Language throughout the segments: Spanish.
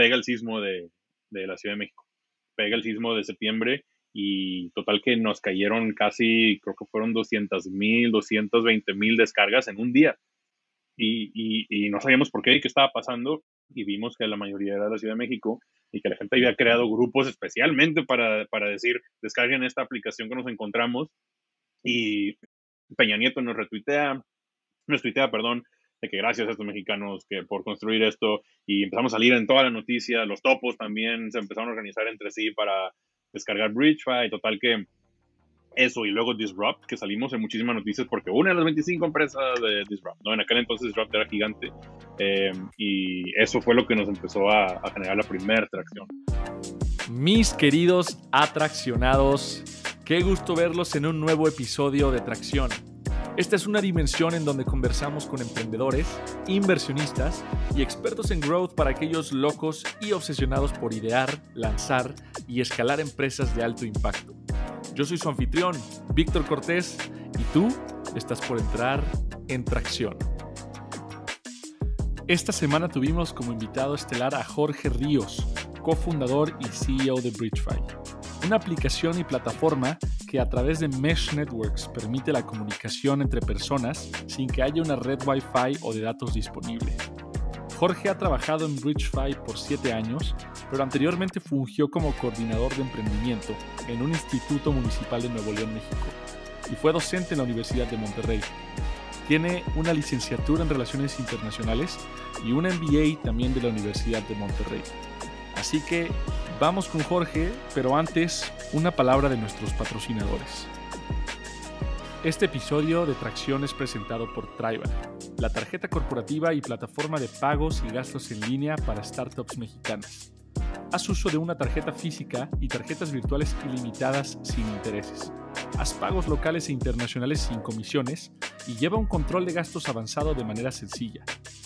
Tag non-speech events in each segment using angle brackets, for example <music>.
pega el sismo de, de la Ciudad de México. Pega el sismo de septiembre y total que nos cayeron casi, creo que fueron 200 mil, 220 mil descargas en un día. Y, y, no sabíamos por qué y qué estaba pasando y vimos que la mayoría era de la Ciudad de México y que la gente había creado grupos especialmente para, para decir, descarguen esta aplicación que nos encontramos y Peña Nieto nos retuitea, nos tuitea, perdón, de que gracias a estos mexicanos que por construir esto y empezamos a salir en toda la noticia, los topos también se empezaron a organizar entre sí para descargar BridgeFi, total que eso y luego Disrupt, que salimos en muchísimas noticias porque una de las 25 empresas de Disrupt, ¿no? En aquel entonces Disrupt era gigante eh, y eso fue lo que nos empezó a, a generar la primera tracción. Mis queridos atraccionados, qué gusto verlos en un nuevo episodio de Tracción. Esta es una dimensión en donde conversamos con emprendedores, inversionistas y expertos en growth para aquellos locos y obsesionados por idear, lanzar y escalar empresas de alto impacto. Yo soy su anfitrión, Víctor Cortés, y tú estás por entrar en Tracción. Esta semana tuvimos como invitado estelar a Jorge Ríos, cofundador y CEO de BridgeFi, una aplicación y plataforma que a través de Mesh Networks permite la comunicación entre personas sin que haya una red Wi-Fi o de datos disponible. Jorge ha trabajado en BridgeFi por 7 años, pero anteriormente fungió como coordinador de emprendimiento en un instituto municipal de Nuevo León, México, y fue docente en la Universidad de Monterrey. Tiene una licenciatura en Relaciones Internacionales y un MBA también de la Universidad de Monterrey. Así que vamos con Jorge, pero antes una palabra de nuestros patrocinadores. Este episodio de Tracción es presentado por Tribal, la tarjeta corporativa y plataforma de pagos y gastos en línea para startups mexicanas. Haz uso de una tarjeta física y tarjetas virtuales ilimitadas sin intereses. Haz pagos locales e internacionales sin comisiones y lleva un control de gastos avanzado de manera sencilla.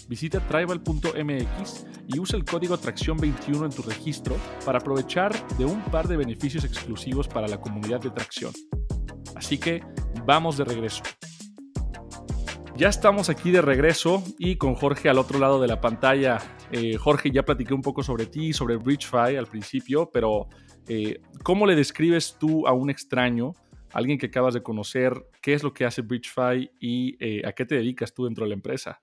Visita tribal.mx y usa el código Tracción21 en tu registro para aprovechar de un par de beneficios exclusivos para la comunidad de Tracción. Así que vamos de regreso. Ya estamos aquí de regreso y con Jorge al otro lado de la pantalla. Eh, Jorge, ya platiqué un poco sobre ti, sobre BridgeFi al principio, pero eh, ¿cómo le describes tú a un extraño, alguien que acabas de conocer, qué es lo que hace BridgeFi y eh, a qué te dedicas tú dentro de la empresa?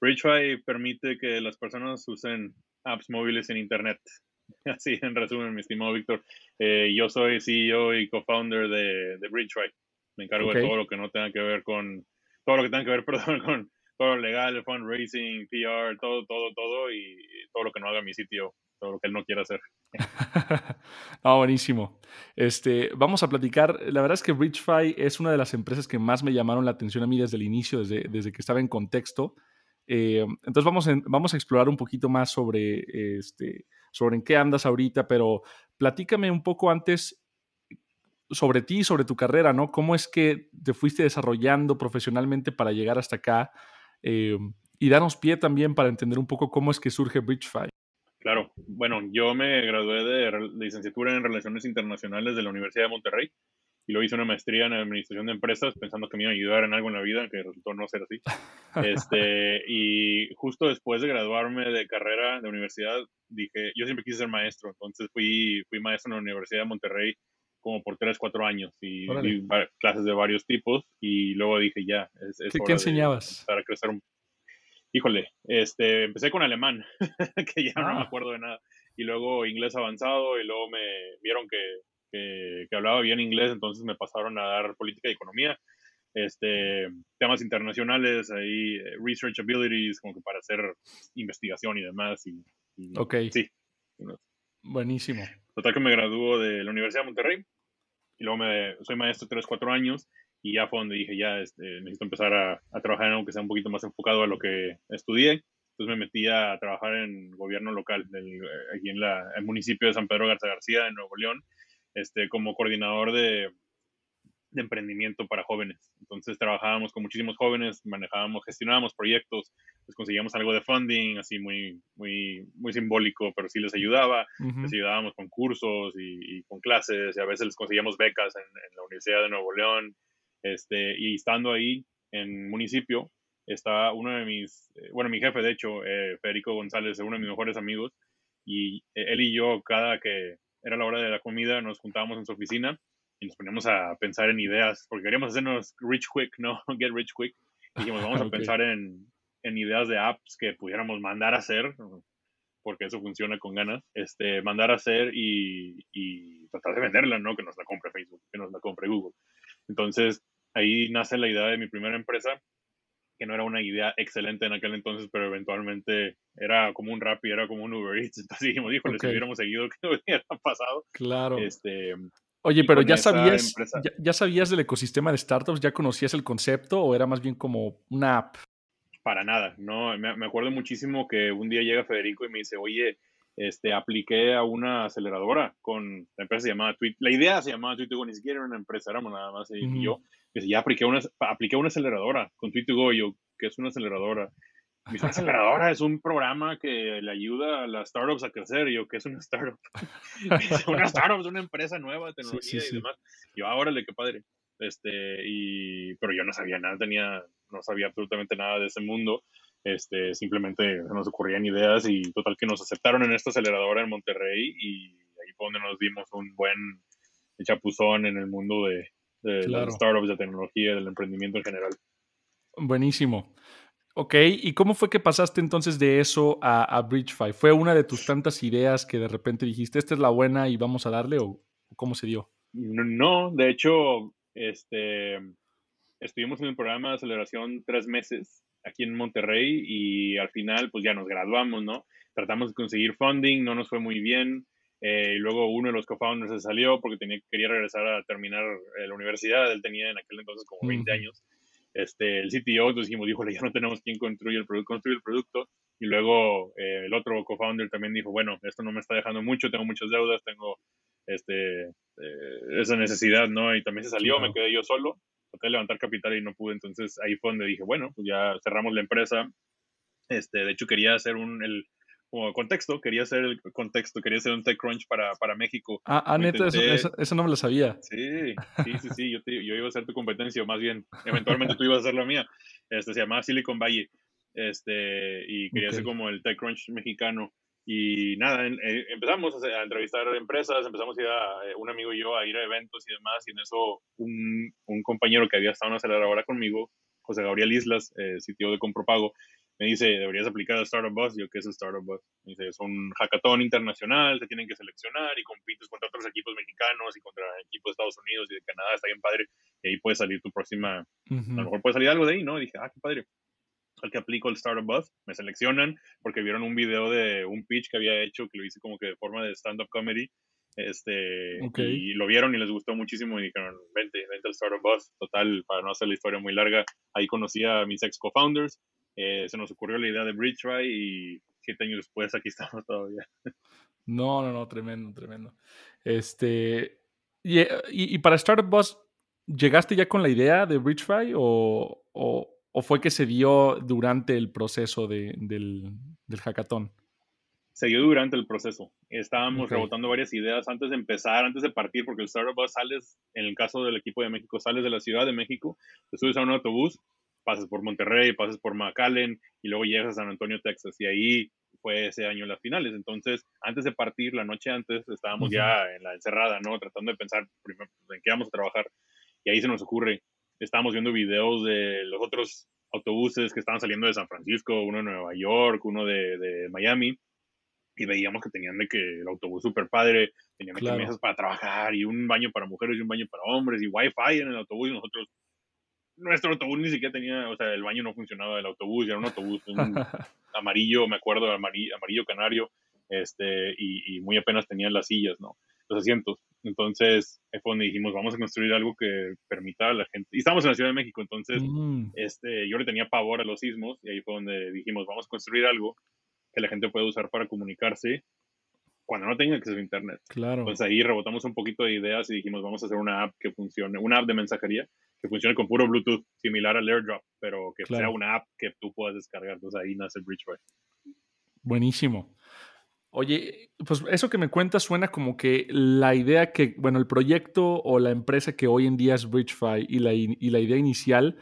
BridgeFi permite que las personas usen apps móviles en Internet. <laughs> Así, en resumen, mi estimado Víctor, yo soy CEO y co-founder de, de BridgeFi. Me encargo okay. de todo lo que no tenga que ver con todo lo que tenga que ver, <laughs> perdón, con todo lo legal, fundraising, PR, todo, todo, todo, y todo lo que no haga mi sitio, todo lo que él no quiera hacer. <laughs> no, buenísimo. Este, vamos a platicar. La verdad es que BridgeFi es una de las empresas que más me llamaron la atención a mí desde el inicio, desde, desde que estaba en contexto. Eh, entonces vamos, vamos a explorar un poquito más sobre, este, sobre en qué andas ahorita, pero platícame un poco antes sobre ti, sobre tu carrera, ¿no? ¿Cómo es que te fuiste desarrollando profesionalmente para llegar hasta acá? Eh, y danos pie también para entender un poco cómo es que surge BridgeFi. Claro, bueno, yo me gradué de licenciatura en Relaciones Internacionales de la Universidad de Monterrey y luego hice una maestría en Administración de Empresas pensando que me iba a ayudar en algo en la vida, que resultó no ser así. Este, <laughs> y justo después de graduarme de carrera de universidad, dije, yo siempre quise ser maestro, entonces fui, fui maestro en la Universidad de Monterrey como por 3, 4 años y clases de varios tipos y luego dije ya, es, es ¿Qué, ¿qué enseñabas? Para crecer un... Híjole, este, empecé con alemán, <laughs> que ya ah. no me acuerdo de nada, y luego inglés avanzado y luego me vieron que, que, que, hablaba bien inglés, entonces me pasaron a dar política y economía, este, temas internacionales, ahí, research abilities, como que para hacer investigación y demás. Y, y ok. Sí. Buenísimo. Total que me graduó de la Universidad de Monterrey y luego me, soy maestro 3, 4 años y ya fue donde dije, ya este, necesito empezar a, a, trabajar en algo que sea un poquito más enfocado a lo que estudié. Entonces me metí a trabajar en gobierno local, del, aquí en la, el municipio de San Pedro Garza García, en Nuevo León, este, como coordinador de, de emprendimiento para jóvenes. Entonces trabajábamos con muchísimos jóvenes, manejábamos, gestionábamos proyectos, les conseguíamos algo de funding, así muy, muy, muy simbólico, pero sí les ayudaba, uh -huh. les ayudábamos con cursos y, y, con clases, y a veces les conseguíamos becas en, en, la Universidad de Nuevo León, este, y estando ahí en municipio, está uno de mis, bueno, mi jefe, de hecho, eh, Federico González, uno de mis mejores amigos, y él y yo, cada que era la hora de la comida, nos juntábamos en su oficina y nos poníamos a pensar en ideas, porque queríamos hacernos rich quick, ¿no? <laughs> Get rich quick. Y dijimos, vamos a <laughs> pensar en, en, ideas de apps que pudiéramos mandar a hacer, porque eso funciona con ganas, este, mandar a hacer y, y tratar de venderla, ¿no? Que nos la compre Facebook, que nos la compre Google. Entonces, ahí nace la idea de mi primera empresa, que no era una idea excelente en aquel entonces, pero eventualmente era como un Rappi, era como un Uber Eats. <laughs> Entonces dijimos, híjole, si hubiéramos seguido, <laughs> ¿qué hubiera pasado? Claro. Este, Oye, pero ya sabías, ya, sabías del ecosistema de startups, ya conocías el concepto o era más bien como una app? Para nada, no, me, me acuerdo muchísimo que un día llega Federico y me dice, oye, este, apliqué a una aceleradora con la empresa llamada Tweet. La idea se llamaba Tweet2Go, ni siquiera era una empresa, éramos nada más y yo. Dice, ya apliqué una, apliqué una aceleradora con Tweet2Go. Y yo, ¿qué es una aceleradora? Mi <laughs> aceleradora es un programa que le ayuda a las startups a crecer. Y yo, ¿qué es una startup? <laughs> una startup es una empresa nueva, tecnología y demás. Yo, órale, qué padre. Este, y, pero yo no sabía nada, tenía, no sabía absolutamente nada de ese mundo. Este, simplemente nos ocurrían ideas y total que nos aceptaron en esta aceleradora en Monterrey y ahí fue donde nos dimos un buen chapuzón en el mundo de, de las startups, de tecnología, del emprendimiento en general. Buenísimo. Ok, ¿y cómo fue que pasaste entonces de eso a, a Bridgefy? ¿Fue una de tus tantas ideas que de repente dijiste, esta es la buena y vamos a darle o cómo se dio? No, de hecho, este, estuvimos en el programa de aceleración tres meses aquí en Monterrey y al final pues ya nos graduamos, ¿no? Tratamos de conseguir funding, no nos fue muy bien. Eh, y luego uno de los co-founders se salió porque tenía, quería regresar a terminar eh, la universidad. Él tenía en aquel entonces como 20 años. Este, el CTO, entonces dijimos, híjole, ya no tenemos quien construye el, producto, construye el producto. Y luego eh, el otro co-founder también dijo, bueno, esto no me está dejando mucho, tengo muchas deudas, tengo este, esa necesidad, ¿no? Y también se salió, me quedé yo solo traté de levantar capital y no pude, entonces ahí fue donde dije, bueno, pues ya cerramos la empresa. Este, de hecho, quería hacer un, el, como contexto, quería hacer el contexto, quería hacer un TechCrunch para, para México. Ah, ah neta, eso, eso, no me lo sabía. Sí, sí, sí, sí, yo, yo iba a ser tu competencia, o más bien, eventualmente tú ibas a ser la mía. Este, se llamaba Silicon Valley, este, y quería ser como el TechCrunch mexicano. Y nada, eh, empezamos a, entrevistar empresas, empezamos a ir a, eh, un amigo y yo a ir a eventos y demás, y en eso un, un compañero que había estado en una aceleradora conmigo, José Gabriel Islas, eh, sitio de Compropago, me dice, deberías aplicar a Startup Bus. Yo, ¿qué es Startup Bus? Me dice, es un hackathon internacional, te tienen que seleccionar y compites contra otros equipos mexicanos y contra equipos de Estados Unidos y de Canadá, está bien padre. Y ahí puede salir tu próxima, a lo mejor puede salir algo de ahí, ¿no? Y dije, ah, qué padre al que aplico el Startup Buzz, me seleccionan porque vieron un video de un pitch que había hecho que lo hice como que de forma de stand-up comedy. Este, y lo vieron y les gustó muchísimo y dijeron, vente, vente al Startup Buzz. Total, para no hacer la historia muy larga, ahí conocí a mis ex co-founders, eh, se nos ocurrió la idea de Bridge y siete años después aquí <laughs> estamos todavía. No, no, no, tremendo, tremendo. Este, y, y, para Startup Buzz, ¿llegaste ya con la idea de Bridgefy o, o, ¿O fue que se dio durante el proceso de, del, del, hackathon? Se dio durante el proceso. Estábamos rebotando varias ideas antes de empezar, antes de partir, porque el Startup Bus sales, en el caso del equipo de México, sales de la Ciudad de México, te subes a un autobús, pasas por Monterrey, pasas por McAllen y luego llegas a San Antonio, Texas. Y ahí fue ese año las finales. Entonces, antes de partir, la noche antes, estábamos ya en la encerrada, ¿no? Tratando de pensar primero en qué vamos a trabajar. Y ahí se nos ocurre, estábamos viendo videos de los otros autobuses que estaban saliendo de San Francisco, uno de Nueva York, uno de, de Miami, y veíamos que tenían de que el autobús súper padre, tenían mesas para trabajar y un baño para mujeres y un baño para hombres y wifi en el autobús y nosotros, nuestro autobús ni siquiera tenía, o sea, el baño no funcionaba del autobús, era un autobús <laughs> amarillo, me acuerdo, amarillo, amarillo canario, este, y, y muy apenas tenían las sillas, ¿no? Los asientos. Entonces, fue donde dijimos, vamos a construir algo que permita a la gente. Y estamos en la Ciudad de México, entonces mm. este, yo le tenía pavor a los sismos y ahí fue donde dijimos, vamos a construir algo que la gente pueda usar para comunicarse cuando no tenga acceso a Internet. Claro. Entonces ahí rebotamos un poquito de ideas y dijimos, vamos a hacer una app que funcione, una app de mensajería que funcione con puro Bluetooth, similar al AirDrop, pero que sea una app que tú puedas descargar. Entonces ahí nace Bridgeway. Buenísimo. Oye, pues eso que me cuentas suena como que la idea que, bueno, el proyecto o la empresa que hoy en día es Bridgefy y la, y la idea inicial,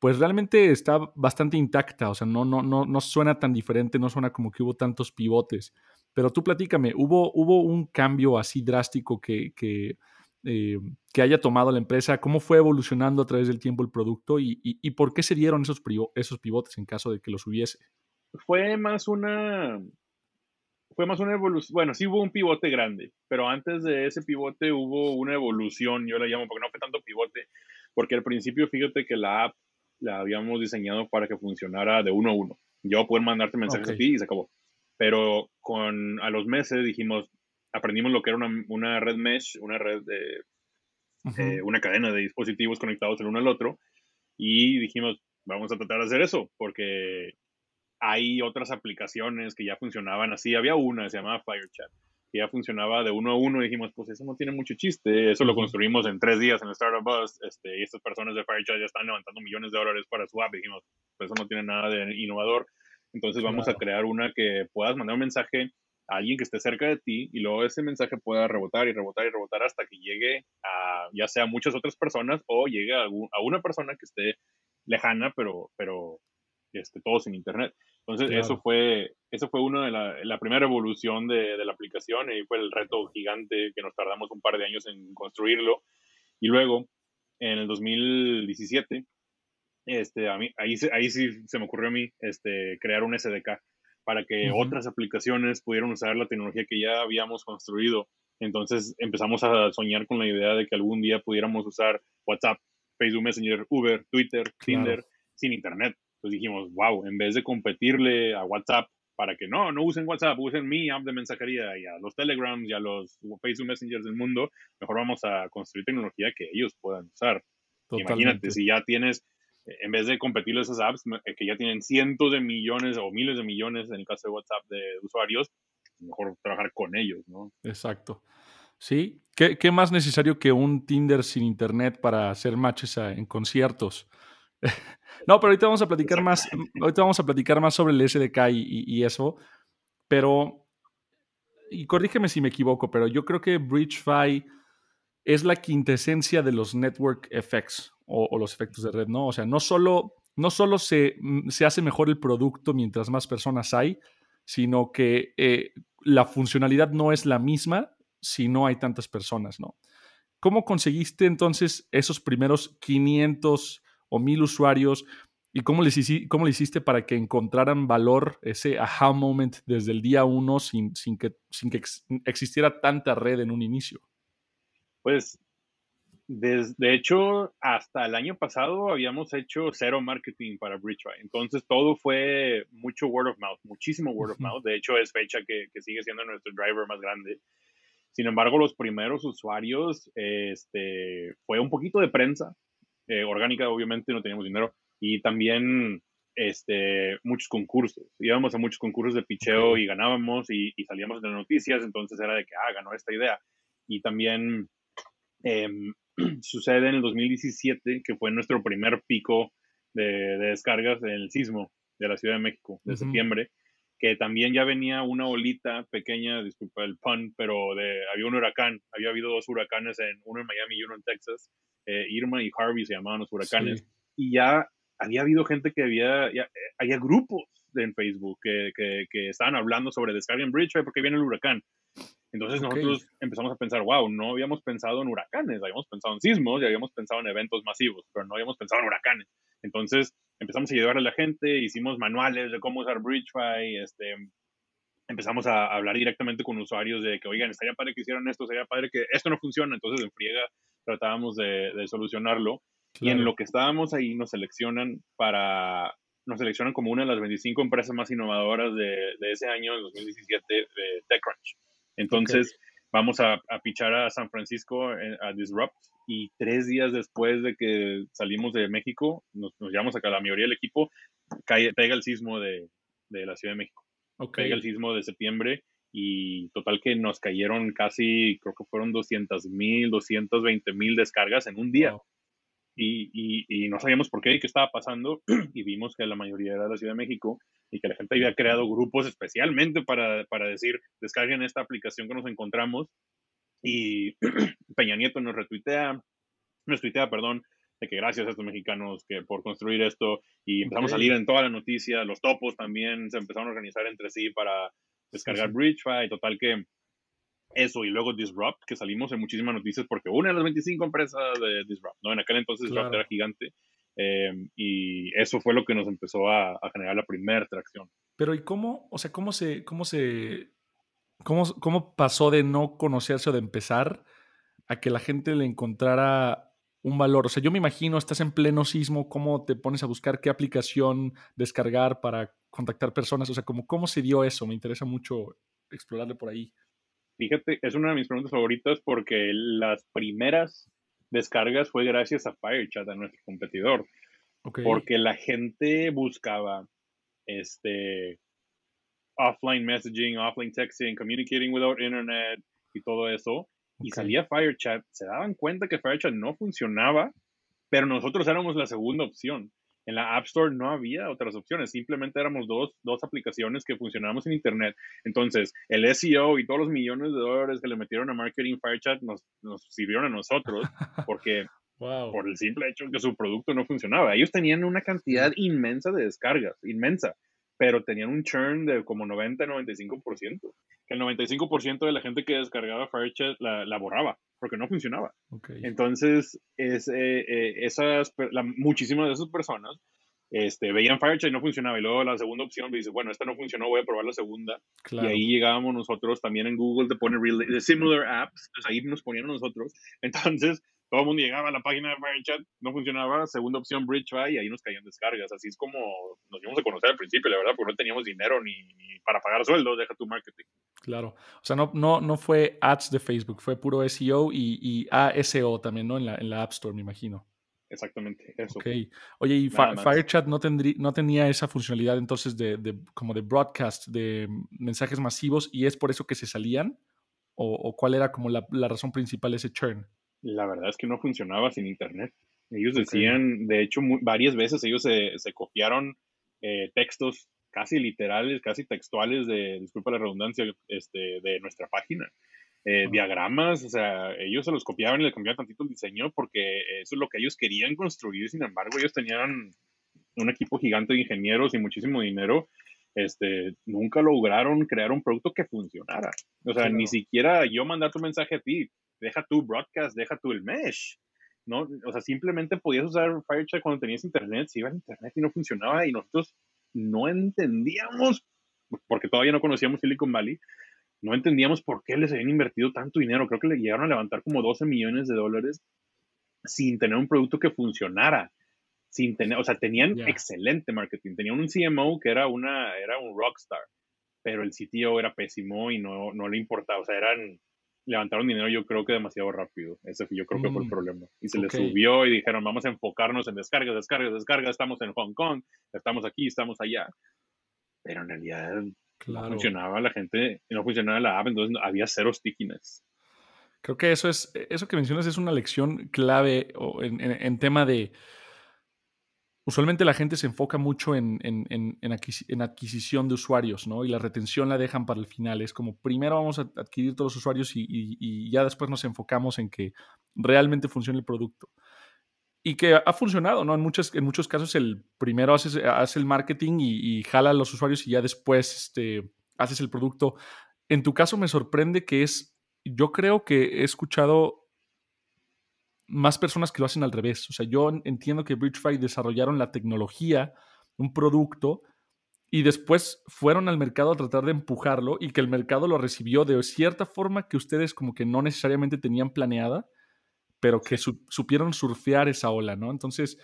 pues realmente está bastante intacta, o sea, no, no, no, no suena tan diferente, no suena como que hubo tantos pivotes. Pero tú platícame, ¿hubo, hubo un cambio así drástico que, que, eh, que, haya tomado la empresa? ¿Cómo fue evolucionando a través del tiempo el producto y, y, por qué se dieron esos, esos pivotes en caso de que los hubiese? Fue más una, fue más una evolución, bueno, sí hubo un pivote grande, pero antes de ese pivote hubo una evolución, yo la llamo, porque no fue tanto pivote, porque al principio fíjate que la app la habíamos diseñado para que funcionara de uno a uno. Yo poder mandarte mensajes a ti y se acabó. Pero con, a los meses dijimos, aprendimos lo que era una, una red mesh, una red de, eh, una cadena de dispositivos conectados el uno al otro, y dijimos, vamos a tratar de hacer eso, porque hay otras aplicaciones que ya funcionaban así. Había una, se llamaba FireChat, que ya funcionaba de uno a uno y dijimos, pues eso no tiene mucho chiste. Eso lo construimos en tres días en el Startup Bus este, y estas personas de FireChat ya están levantando millones de dólares para su app. Y dijimos, pues eso no tiene nada de innovador. Entonces vamos a crear una que puedas mandar un mensaje a alguien que esté cerca de ti y luego ese mensaje pueda rebotar y rebotar y rebotar hasta que llegue a ya sea muchas otras personas o llegue a, a una persona que esté lejana, pero, pero este, todos en Internet. Entonces, eso fue, eso fue una de la, la primera evolución de, de, la aplicación y fue el reto gigante que nos tardamos un par de años en construirlo. Y luego, en el 2017, este, a mí, ahí, ahí sí se me ocurrió a mí este, crear un SDK para que otras aplicaciones pudieran usar la tecnología que ya habíamos construido. Entonces empezamos a soñar con la idea de que algún día pudiéramos usar WhatsApp, Facebook Messenger, Uber, Twitter, Tinder sin Internet. Entonces dijimos, wow, en vez de competirle a WhatsApp para que no, no usen WhatsApp, usen mi app de mensajería y a los Telegrams y a los Facebook Messengers del mundo, mejor vamos a construir tecnología que ellos puedan usar. Imagínate, si ya tienes, en vez de competirle esas apps eh, que ya tienen cientos de millones o miles de millones en el caso de WhatsApp de usuarios, mejor trabajar con ellos, ¿no? Exacto. Sí, ¿Qué, ¿Qué, más necesario que un Tinder sin internet para hacer matches en conciertos? <laughs> no, pero ahorita vamos a platicar más, ahorita vamos a platicar más sobre el SDK y, eso, pero, y corrígeme si me equivoco, pero yo creo que BridgeFi es la quintesencia de los network effects o, los efectos de red, ¿no? O sea, no solo, no solo se, mm, se, hace mejor el producto mientras más personas hay, sino que eh, la funcionalidad no es la misma si no hay tantas personas, ¿no? ¿Cómo conseguiste entonces esos primeros 500 o mil usuarios y cómo les, cómo hiciste para que encontraran valor, ese aha moment desde el día uno sin, sin que, sin que existiera tanta red en un inicio. Pues, de hecho, hasta el año pasado habíamos hecho cero marketing para Bridgefy. Entonces, todo fue mucho word of mouth, muchísimo word of mouth. De hecho, es fecha que, que sigue siendo nuestro driver más grande. Sin embargo, los primeros usuarios, este, fue un poquito de prensa, eh, orgánica, obviamente no teníamos dinero, y también este, muchos concursos. Íbamos a muchos concursos de picheo y ganábamos y, salíamos de las noticias, entonces era de que, ah, ganó esta idea. Y también em, <clears throat> sucede en el 2017, que fue nuestro primer pico de, descargas en el sismo de la Ciudad de México, de septiembre, que también ya venía una olita pequeña, disculpa el pun, pero de, había un huracán, había habido dos huracanes, en, uno en Miami y uno en Texas, eh, Irma y Harvey se llamaban los huracanes, y ya había habido gente que había, ya, eh, había grupos en Facebook que, que, que, estaban hablando sobre descarguen Bridge porque viene el huracán. Entonces nosotros empezamos a pensar, wow, no habíamos pensado en huracanes, habíamos pensado en sismos y habíamos pensado en eventos masivos, pero no habíamos pensado en huracanes. Entonces empezamos a ayudar a la gente, hicimos manuales de cómo usar Bridgefy, este, empezamos a hablar directamente con usuarios de que, oigan, estaría padre que hicieran esto, sería padre que esto no funciona, entonces en friega tratábamos de, solucionarlo. Y en lo que estábamos ahí nos seleccionan para, nos seleccionan como una de las 25 empresas más innovadoras de, ese año, el 2017, de TechCrunch. Entonces, vamos a, a, pichar a San Francisco a Disrupt y tres días después de que salimos de México, nos, nos llevamos acá, la mayoría del equipo, cae, pega el sismo de, de la Ciudad de México. Pega el sismo de septiembre y total que nos cayeron casi, creo que fueron 200 mil, 220 mil descargas en un día. Y, y, y, no sabíamos por qué y qué estaba pasando <clears throat> y vimos que la mayoría era de la Ciudad de México y que la gente había creado grupos especialmente para, para decir, descarguen esta aplicación que nos encontramos y <clears throat> Peña Nieto nos retuitea, nos tuitea, perdón, de que gracias a estos mexicanos que por construir esto y empezamos a salir en toda la noticia, los topos también se empezaron a organizar entre sí para descargar BridgeFi, total que eso y luego Disrupt, que salimos en muchísimas noticias porque una de las 25 empresas de Disrupt, ¿no? En aquel entonces Disrupt era gigante em, y eso fue lo que nos empezó a, generar la primera tracción. Pero ¿y cómo, o sea, cómo se, cómo se, cómo, cómo pasó de no conocerse o de empezar a que la gente le encontrara un valor? O sea, yo me imagino, estás en pleno sismo, ¿cómo te pones a buscar qué aplicación descargar para contactar personas? O sea, ¿cómo, cómo se dio eso? Me interesa mucho explorarle por ahí. Fíjate, es una de mis preguntas favoritas porque las primeras descargas fue gracias a FireChat, a nuestro competidor. Porque la gente buscaba este offline messaging, offline texting, communicating without internet y todo eso. Y salía FireChat, se daban cuenta que FireChat no funcionaba, pero nosotros éramos la segunda opción en la App Store no había otras opciones, simplemente éramos dos, dos aplicaciones que funcionábamos en Internet. Entonces, el SEO y todos los millones de dólares que le metieron a Marketing Firechat nos, nos sirvieron a nosotros <laughs> porque por el simple hecho que su producto no funcionaba. Ellos tenían una cantidad inmensa de descargas, inmensa, pero tenían un churn de como 90-95%. Que el 95% de la gente que descargaba Firechat la, la borraba porque no funcionaba. Entonces, es, eh, eh, esas, muchísimas de esas personas este, veían Firechat y no funcionaba. Y luego la segunda opción dice, bueno, esta no funcionó, voy a probar la segunda. Y ahí llegábamos nosotros también en Google, te pone similar apps, pues ahí nos ponían nosotros. Entonces, todo el mundo llegaba a la página de FireChat, no funcionaba, segunda opción BridgeFi y ahí nos caían descargas. Así es como nos dimos a conocer al principio, la verdad, porque no teníamos dinero ni, para pagar sueldos, deja tu marketing. Claro, o sea, no, no, no fue ads de Facebook, fue puro SEO y, y ASO también, ¿no? En la, en la App Store, me imagino. Exactamente, eso. Ok. Oye, ¿y FireChat no, tendría, no tenía esa funcionalidad entonces de, de, como de broadcast, de mensajes masivos y es por eso que se salían? ¿O, o cuál era como la, la razón principal de ese churn? La verdad es que no funcionaba sin internet. Ellos decían, de hecho, varias veces ellos se, se copiaron eh, textos casi literales, casi textuales de, disculpa la redundancia, este, de nuestra página. Eh, diagramas, o sea, ellos se los copiaban y le cambiaban tantito el diseño porque eso es lo que ellos querían construir, sin embargo, ellos tenían un equipo gigante de ingenieros y muchísimo dinero, este, nunca lograron crear un producto que funcionara. O sea, ni siquiera yo mandar tu mensaje a ti, deja tu broadcast, deja tu el mesh, ¿no? O sea, simplemente podías usar FireChat cuando tenías internet, si iba a internet y no funcionaba y nosotros no entendíamos, porque todavía no conocíamos Silicon Valley, no entendíamos por qué les habían invertido tanto dinero. Creo que le llegaron a levantar como 12 millones de dólares sin tener un producto que funcionara. Sin tener, o sea, tenían excelente marketing. Tenían un CMO que era, una, era un rockstar, pero el CTO era pésimo y no, no le importaba. O sea, eran levantaron dinero yo creo que demasiado rápido. Ese yo creo que fue el mm, problema. Y se les subió y dijeron, vamos a enfocarnos en descargas, descargas, descargas. Estamos en Hong Kong, estamos aquí, estamos allá. Pero en realidad no funcionaba la gente, no funcionaba la app, entonces había cero stickiness. Creo que eso es, eso que mencionas es una lección clave en tema de usualmente la gente se enfoca mucho en, adquisición de usuarios, ¿no? Y la retención la dejan para el final. Es como primero vamos a adquirir todos los usuarios y, ya después nos enfocamos en que realmente funcione el producto. Y que ha funcionado, ¿no? En, muchos, en muchos casos el primero haces, hace el marketing y, jala a los usuarios y ya después este, haces el producto. En tu caso me sorprende que es, yo creo que he escuchado más personas que lo hacen al revés. O sea, yo entiendo que BridgeFi desarrollaron la tecnología, un producto, y después fueron al mercado a tratar de empujarlo y que el mercado lo recibió de cierta forma que ustedes como que no necesariamente tenían planeada, pero que supieron surfear esa ola, ¿no? Entonces,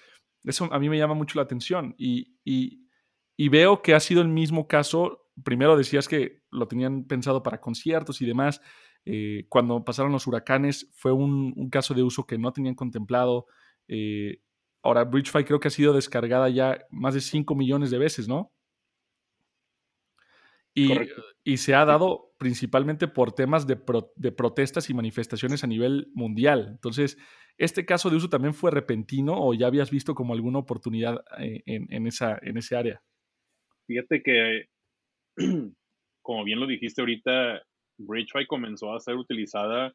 eso a mí me llama mucho la atención y, y veo que ha sido el mismo caso. Primero decías que lo tenían pensado para conciertos y demás. Eh, cuando pasaron los huracanes fue un, caso de uso que no tenían contemplado. Eh, ahora, BridgeFi creo que ha sido descargada ya más de 5 millones de veces, ¿no? Y, y, se ha dado principalmente por temas de, protestas y manifestaciones a nivel mundial. Entonces, ¿este caso de uso también fue repentino o ya habías visto como alguna oportunidad eh, en, en, esa, en ese área? Fíjate que, <clears throat> como bien lo dijiste ahorita, BridgeFi comenzó a ser utilizada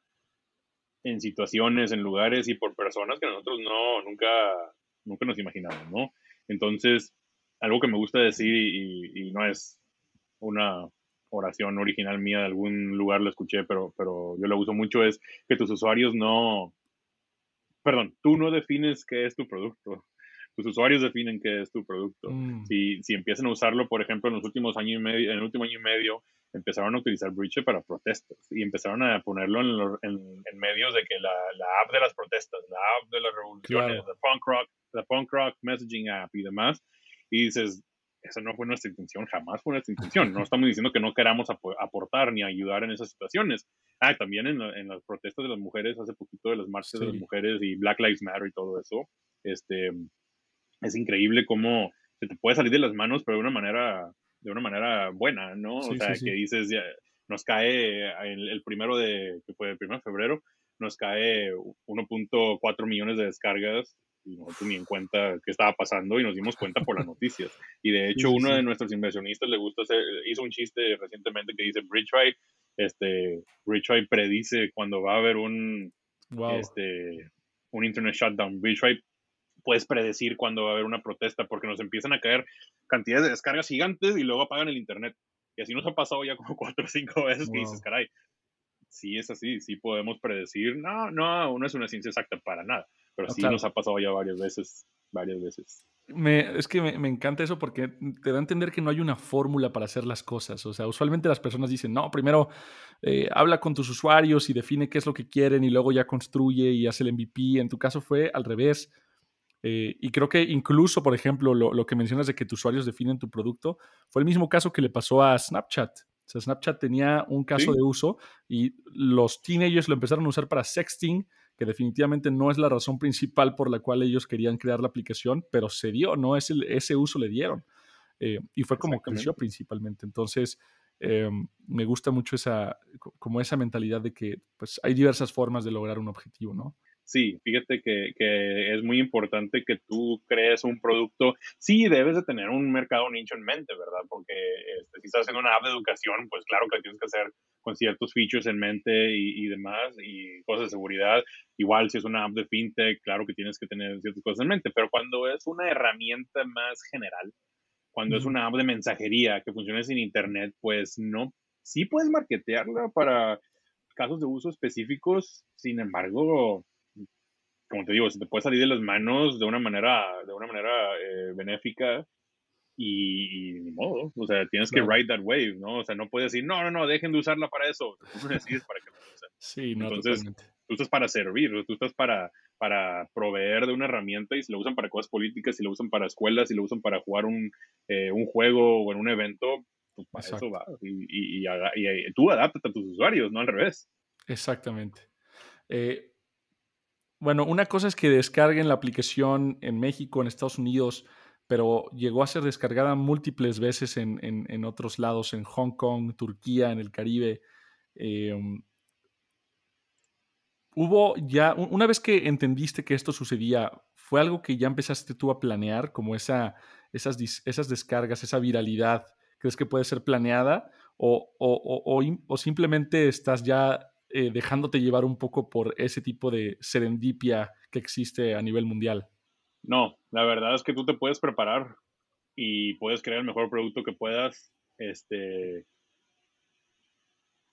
en situaciones, en lugares y por personas que nosotros no, nunca, nunca nos imaginamos, ¿no? Entonces, algo que me gusta decir y, no es una, oración original mía de algún lugar lo escuché, pero, pero yo lo uso mucho, es que tus usuarios no, perdón, tú no defines qué es tu producto. Tus usuarios definen qué es tu producto. Mm. Si, si empiezan a usarlo, por ejemplo, en los últimos años y medio, en el último año y medio, empezaron a utilizar Breach para protestas y empezaron a ponerlo en, en, medios de que la, la, app de las protestas, la app de las revoluciones, la punk rock, la punk rock messaging app y demás. Y dices, esa no fue nuestra intención, jamás fue nuestra intención. No <laughs> estamos diciendo que no queramos aportar ni ayudar en esas situaciones. Ah, también en, en, las protestas de las mujeres, hace poquito de las marchas de las mujeres y Black Lives Matter y todo eso, este, es increíble cómo se te puede salir de las manos, pero de una manera, de una manera buena, ¿no? o sea, que dices, ya, nos cae el, el, primero de, que fue el primero de febrero, nos cae 1.4 millones de descargas y nosotros ni en cuenta qué estaba pasando y nos dimos cuenta por las noticias. Y de <laughs> hecho, uno de nuestros inversionistas le gusta hacer, hizo un chiste recientemente que dice, Bridgefy, este, Bridgefy predice cuando va a haber un, este, un internet shutdown. Bridgefy puedes predecir cuando va a haber una protesta porque nos empiezan a caer cantidades de descargas gigantes y luego apagan el internet. Y así nos ha pasado ya como <laughs> cuatro o cinco veces que dices, caray, sí es así, sí podemos predecir. No, no, no es una ciencia exacta para nada, pero sí nos ha pasado ya varias veces, varias veces. Me, es que me, me, encanta eso porque te da a entender que no hay una fórmula para hacer las cosas. O sea, usualmente las personas dicen, no, primero eh, habla con tus usuarios y define qué es lo que quieren y luego ya construye y hace el MVP. En tu caso fue al revés. Eh, y creo que incluso, por ejemplo, lo, lo, que mencionas de que tus usuarios definen tu producto, fue el mismo caso que le pasó a Snapchat. O sea, Snapchat tenía un caso de uso y los teenagers lo empezaron a usar para sexting, que definitivamente no es la razón principal por la cual ellos querían crear la aplicación, pero se dio, ¿no? Ese, ese uso le dieron. Eh, y fue como creció principalmente. Entonces, eh, me gusta mucho esa, como esa mentalidad de que pues, hay diversas formas de lograr un objetivo, ¿no? Sí, fíjate que, que, es muy importante que tú crees un producto. Sí, debes de tener un mercado nicho en mente, ¿verdad? Porque este, si estás haciendo una app de educación, pues claro que tienes que hacer con ciertos features en mente y, y, demás, y cosas de seguridad. Igual si es una app de fintech, claro que tienes que tener ciertas cosas en mente, pero cuando es una herramienta más general, cuando es una app de mensajería que funciona sin internet, pues no, sí puedes marketearla para casos de uso específicos, sin embargo, como te digo, se te puede salir de las manos de una manera, de una manera eh, benéfica y, ni modo, o sea, tienes que ride that wave, ¿no? O sea, no puedes decir, no, no, no, dejen de usarla para eso, tú decides para que lo usen. Sí, no, Entonces, tú estás para servir, tú estás para, para proveer de una herramienta y si lo usan para cosas políticas, si lo usan para escuelas, si lo usan para jugar un, eh, un juego o en un evento, pues para eso va. Y, y, y, tú adáptate a tus usuarios, no al revés. Exactamente. Eh, bueno, una cosa es que descarguen la aplicación en México, en Estados Unidos, pero llegó a ser descargada múltiples veces en, otros lados, en Hong Kong, Turquía, en el Caribe. Em, hubo ya, una vez que entendiste que esto sucedía, ¿fue algo que ya empezaste tú a planear, como esa, esas, esas descargas, esa viralidad? ¿Crees que puede ser planeada? O, o, o, o simplemente estás ya eh, dejándote llevar un poco por ese tipo de serendipia que existe a nivel mundial? No, la verdad es que tú te puedes preparar y puedes crear el mejor producto que puedas. Este,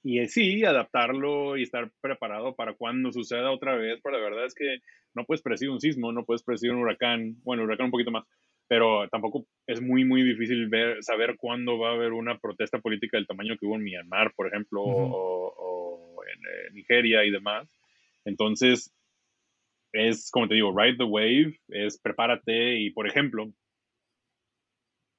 y sí, adaptarlo y estar preparado para cuando suceda otra vez, pero la verdad es que no puedes predecir un sismo, no puedes predecir un huracán, bueno, huracán un poquito más, pero tampoco es muy, muy difícil ver, saber cuándo va a haber una protesta política del tamaño que hubo en Myanmar, por ejemplo, o, en eh, Nigeria y demás. Entonces, es como te digo, ride the wave, es prepárate y, por ejemplo,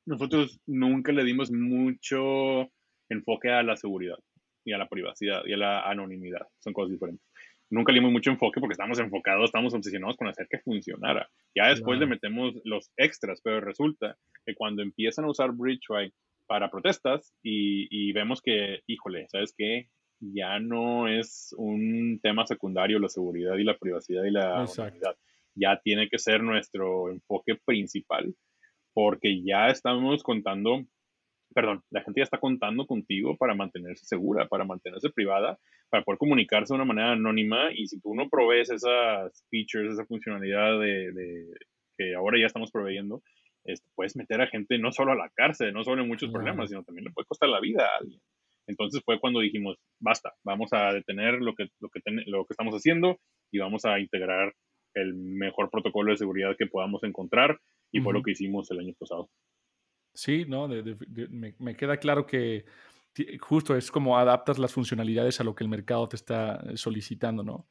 nosotros nunca le dimos mucho enfoque a la seguridad y a la privacidad y a la anonimidad. Son cosas diferentes nunca le dimos mucho enfoque porque estábamos enfocados, estábamos obsesionados con hacer que funcionara. Ya después le metemos los extras, pero resulta que cuando empiezan a usar Bridgeway para protestas y, vemos que, híjole, ¿sabes qué? Ya no es un tema secundario la seguridad y la privacidad y la seguridad. Ya tiene que ser nuestro enfoque principal porque ya estamos contando perdón, la gente ya está contando contigo para mantenerse segura, para mantenerse privada, para poder comunicarse de una manera anónima y si tú no provees esas features, esa funcionalidad de, que ahora ya estamos proveyendo, este, puedes meter a gente no solo a la cárcel, no solo en muchos problemas, sino también le puede costar la vida a alguien. Entonces fue cuando dijimos, basta, vamos a detener lo que, lo que, lo que estamos haciendo y vamos a integrar el mejor protocolo de seguridad que podamos encontrar y fue lo que hicimos el año pasado. Sí, no, me, queda claro que justo es como adaptas las funcionalidades a lo que el mercado te está solicitando, ¿no?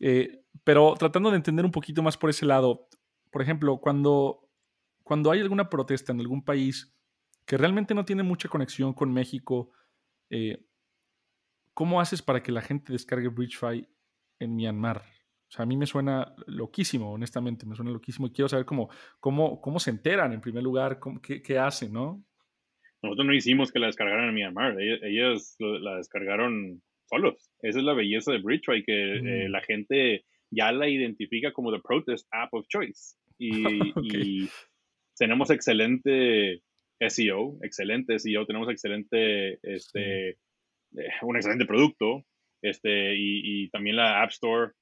Eh, pero tratando de entender un poquito más por ese lado, por ejemplo, cuando, cuando hay alguna protesta en algún país que realmente no tiene mucha conexión con México, eh, ¿cómo haces para que la gente descargue BridgeFi en Myanmar? O sea, a mí me suena loquísimo, honestamente, me suena loquísimo y quiero saber cómo, cómo, cómo se enteran en primer lugar, qué, qué, hacen, ¿no? Nosotros no hicimos que la descargaran en Myanmar, ellos, la descargaron solos. Esa es la belleza de BridgeFi, que eh, mm. la gente ya la identifica como the protest app of choice. Y, <laughs> tenemos excelente SEO, excelente SEO, tenemos excelente, este, eh, un excelente producto, este, y, también la App Store,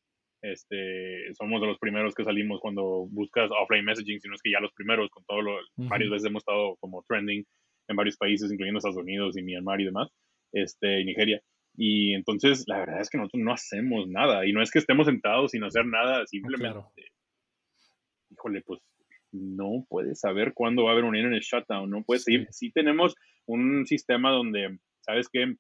este, somos de los primeros que salimos cuando buscas offline messaging, sino es que ya los primeros, con todo lo, varias veces hemos estado como trending en varios países, incluyendo Estados Unidos y Myanmar y demás, este, y Nigeria. Y entonces la verdad es que nosotros no hacemos nada. Y no es que estemos sentados sin hacer nada, simplemente, híjole, pues no puedes saber cuándo va a haber un internet shutdown, no puedes ir. Sí tenemos un sistema donde, ¿sabes qué?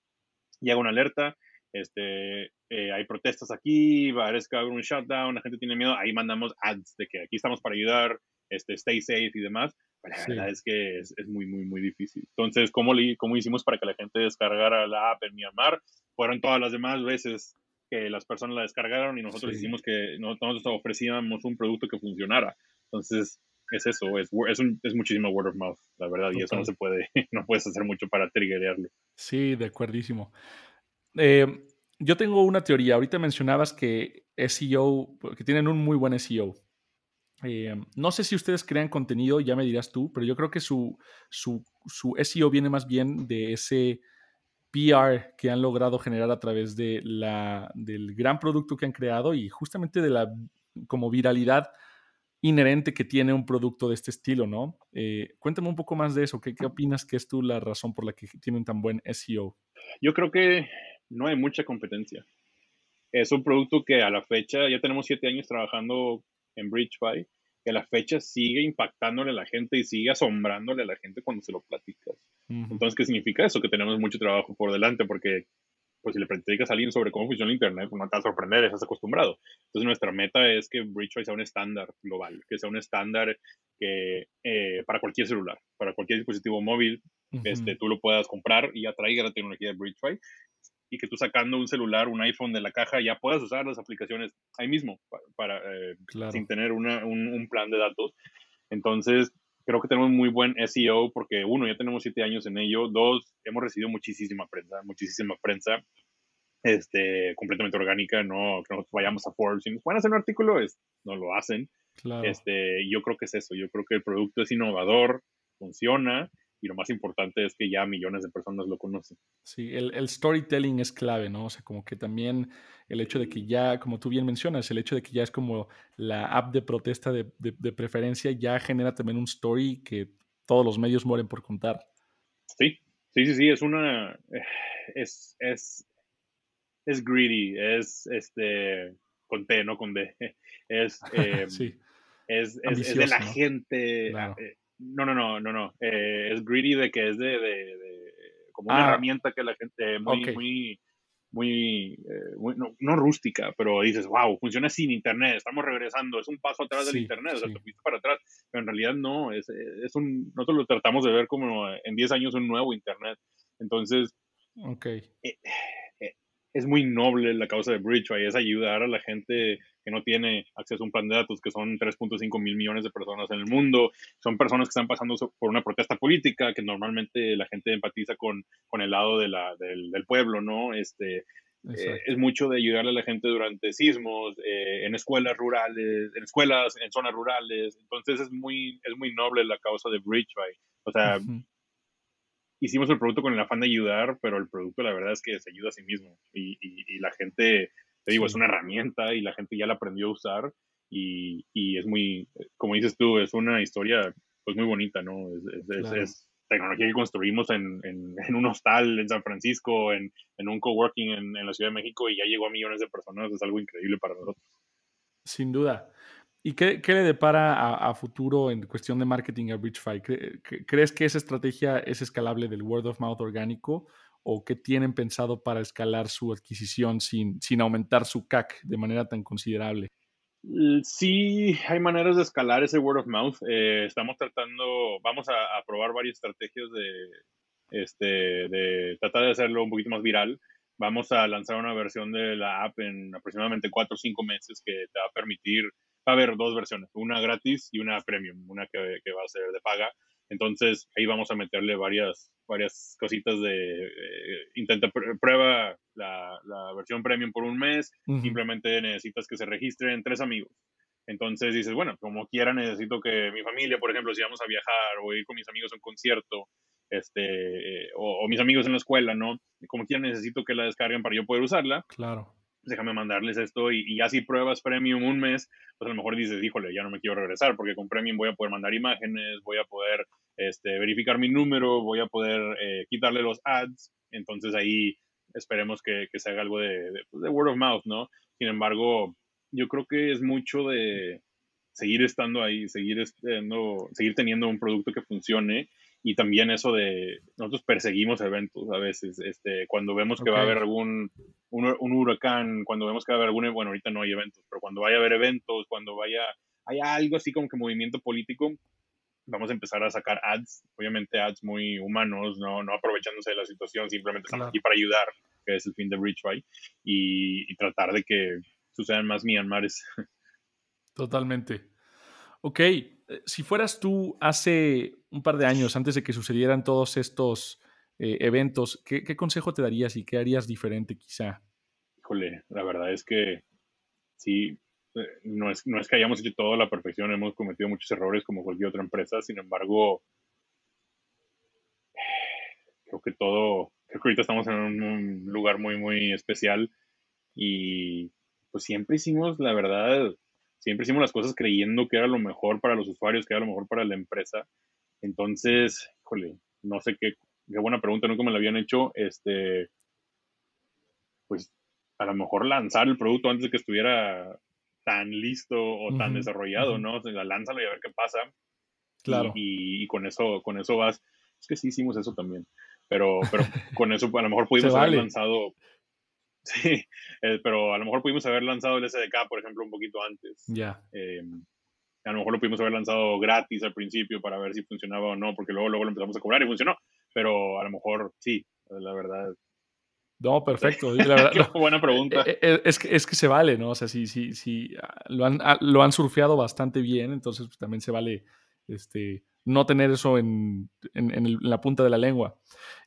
Llega una alerta, este, eh, hay protestas aquí, parece que va a haber un shutdown, la gente tiene miedo, ahí mandamos ads de que aquí estamos para ayudar, este, stay safe y demás. La verdad es que es, es, muy, muy, muy difícil. Entonces, ¿cómo, ¿cómo hicimos para que la gente descargara la app en Myanmar? fueron todas las demás veces que las personas la descargaron y nosotros hicimos que nosotros ofrecíamos un producto que funcionara. Entonces, es eso, es, es, es muchísimo word of mouth, la verdad, y eso no se puede, <laughs> no puedes hacer mucho para triggerarlo. Sí, de acuerdísimo. Eh, yo tengo una teoría, ahorita mencionabas que SEO, que tienen un muy buen SEO. Eh, no sé si ustedes crean contenido, ya me dirás tú, pero yo creo que su, su, su SEO viene más bien de ese PR que han logrado generar a través de la, del gran producto que han creado y justamente de la como viralidad inherente que tiene un producto de este estilo, ¿no? Eh, cuéntame un poco más de eso. ¿Qué, ¿Qué opinas que es tú la razón por la que tienen tan buen SEO? Yo creo que no hay mucha competencia. Es un producto que a la fecha, ya tenemos siete años trabajando en BridgeFi, que a la fecha sigue impactándole a la gente y sigue asombrándole a la gente cuando se lo platicas. Entonces, ¿qué significa eso? Que tenemos mucho trabajo por delante porque pues si le platicas a alguien sobre cómo funciona el Internet, pues no te va a sorprender, estás acostumbrado. Entonces nuestra meta es que BridgeFi sea un estándar global, que sea un estándar que eh, para cualquier celular, para cualquier dispositivo móvil, este, tú lo puedas comprar y atraiga la tecnología de BridgeFi y que tú sacando un celular, un iPhone de la caja, ya puedas usar las aplicaciones ahí mismo, para, eh, sin tener una, un, un plan de datos. Entonces, creo que tenemos muy buen SEO porque uno, ya tenemos siete años en ello, dos, hemos recibido muchísima prensa, muchísima prensa, este, completamente orgánica, no que nosotros vayamos a Forbes. Y nos pueden hacer un artículo, es, no lo hacen. Este, yo creo que es eso, yo creo que el producto es innovador, funciona y lo más importante es que ya millones de personas lo conocen. Sí, el, storytelling es clave, ¿no? O sea, como que también el hecho de que ya, como tú bien mencionas, el hecho de que ya es como la app de protesta de, preferencia, ya genera también un story que todos los medios mueren por contar. Sí, sí, sí, sí, es una, es, es, es greedy, es, este, con T, no con D, <laughs> es, eh, <laughs> sí. es, es, de la gente, eh, no, no, no, no, no. Eh, es greedy de que es de, de, como una ah. herramienta que la gente muy, muy, muy, eh, no, rústica, pero dices, wow, funciona sin internet, estamos regresando, es un paso atrás del internet, o sea, te fuiste para atrás, pero en realidad no, es, es un, nosotros lo tratamos de ver como en 10 años un nuevo internet. Entonces, okay. Eh, es muy noble la causa de Bridgeway, es ayudar a la gente que no tiene acceso a un plan de datos, que son 3.5 mil millones de personas en el mundo, son personas que están pasando por una protesta política, que normalmente la gente empatiza con, con el lado de la, del, del, pueblo, ¿no? Este, eh, es mucho de ayudarle a la gente durante sismos, eh, en escuelas rurales, en escuelas, en zonas rurales, entonces es muy, es muy noble la causa de Bridgeway, o sea hicimos el producto con el afán de ayudar, pero el producto la verdad es que se ayuda a sí mismo. Y, la gente, te digo, es una herramienta y la gente ya la aprendió a usar y, es muy, como dices tú, es una historia pues muy bonita, ¿no? Es, tecnología que construimos en, en, un hostal en San Francisco, en, en un coworking en, en la Ciudad de México y ya llegó a millones de personas, es algo increíble para nosotros. Sin duda. ¿Y qué, qué, le depara a, futuro en cuestión de marketing a Bridgefy? ¿Crees que esa estrategia es escalable del word of mouth orgánico o qué tienen pensado para escalar su adquisición sin, sin aumentar su CAC de manera tan considerable? Sí, hay maneras de escalar ese word of mouth. Eh, estamos tratando, vamos a, probar varias estrategias de, este, de tratar de hacerlo un poquito más viral. Vamos a lanzar una versión de la app en aproximadamente cuatro o cinco meses que te va a permitir, va a haber dos versiones, una gratis y una premium, una que, que va a ser de paga. Entonces ahí vamos a meterle varias, varias cositas de eh, intenta prueba la, la, versión premium por un mes, simplemente necesitas que se registren tres amigos. Entonces dices, bueno, como quiera necesito que mi familia, por ejemplo, si vamos a viajar o ir con mis amigos a un concierto, este, o, mis amigos en la escuela, ¿no? Como quiera necesito que la descarguen para yo poder usarla. Claro. Déjame mandarles esto y, y ya si pruebas Premium un mes, pues a lo mejor dices, híjole, ya no me quiero regresar porque con Premium voy a poder mandar imágenes, voy a poder este, verificar mi número, voy a poder eh, quitarle los ads, entonces ahí esperemos que, que se haga algo de, pues, de, word of mouth, ¿no? Sin embargo, yo creo que es mucho de seguir estando ahí, seguir, estando, seguir teniendo un producto que funcione y también eso de nosotros perseguimos eventos a veces este cuando vemos que va a haber algún un, un, huracán cuando vemos que va a haber algún bueno ahorita no hay eventos pero cuando vaya a haber eventos cuando vaya hay algo así como que movimiento político vamos a empezar a sacar ads, obviamente ads muy humanos, no, no aprovechándose de la situación, simplemente estamos aquí para ayudar, que es el fin de Bridgefy, y, y tratar de que sucedan más Myanmares. Totalmente. Ok, eh, si fueras tú hace un par de años, antes de que sucedieran todos estos eh, eventos, ¿qué, ¿qué, consejo te darías y qué harías diferente quizá? Híjole, la verdad es que sí, eh, no es, no es que hayamos hecho todo a la perfección, hemos cometido muchos errores como cualquier otra empresa, sin embargo, creo que todo, creo que ahorita estamos en un, lugar muy, muy especial y pues siempre hicimos, la verdad, siempre hicimos las cosas creyendo que era lo mejor para los usuarios, que era lo mejor para la empresa. Entonces, híjole, no sé qué, qué buena pregunta, nunca me la habían hecho. Este, pues a lo mejor lanzar el producto antes de que estuviera tan listo o tan desarrollado, ¿no? O sea, lánzalo y a ver qué pasa. Claro. Y, con eso, con eso vas. Es que sí hicimos eso también. Pero, pero <laughs> con eso a lo mejor pudimos haber lanzado. <laughs> Sí, eh, pero a lo mejor pudimos haber lanzado el SDK, por ejemplo, un poquito antes. Ya. Em, a lo mejor lo pudimos haber lanzado gratis al principio para ver si funcionaba o no, porque luego, luego lo empezamos a cobrar y funcionó. Pero a lo mejor sí, la verdad, no, perfecto. <laughs> La verdad, Qué buena pregunta. Eh, eh, es que, es que se vale, ¿no? O sea, si, si, si ah, lo, han, ah, lo han surfeado bastante bien, entonces pues, también se vale este, no tener eso en, en, la punta de la lengua.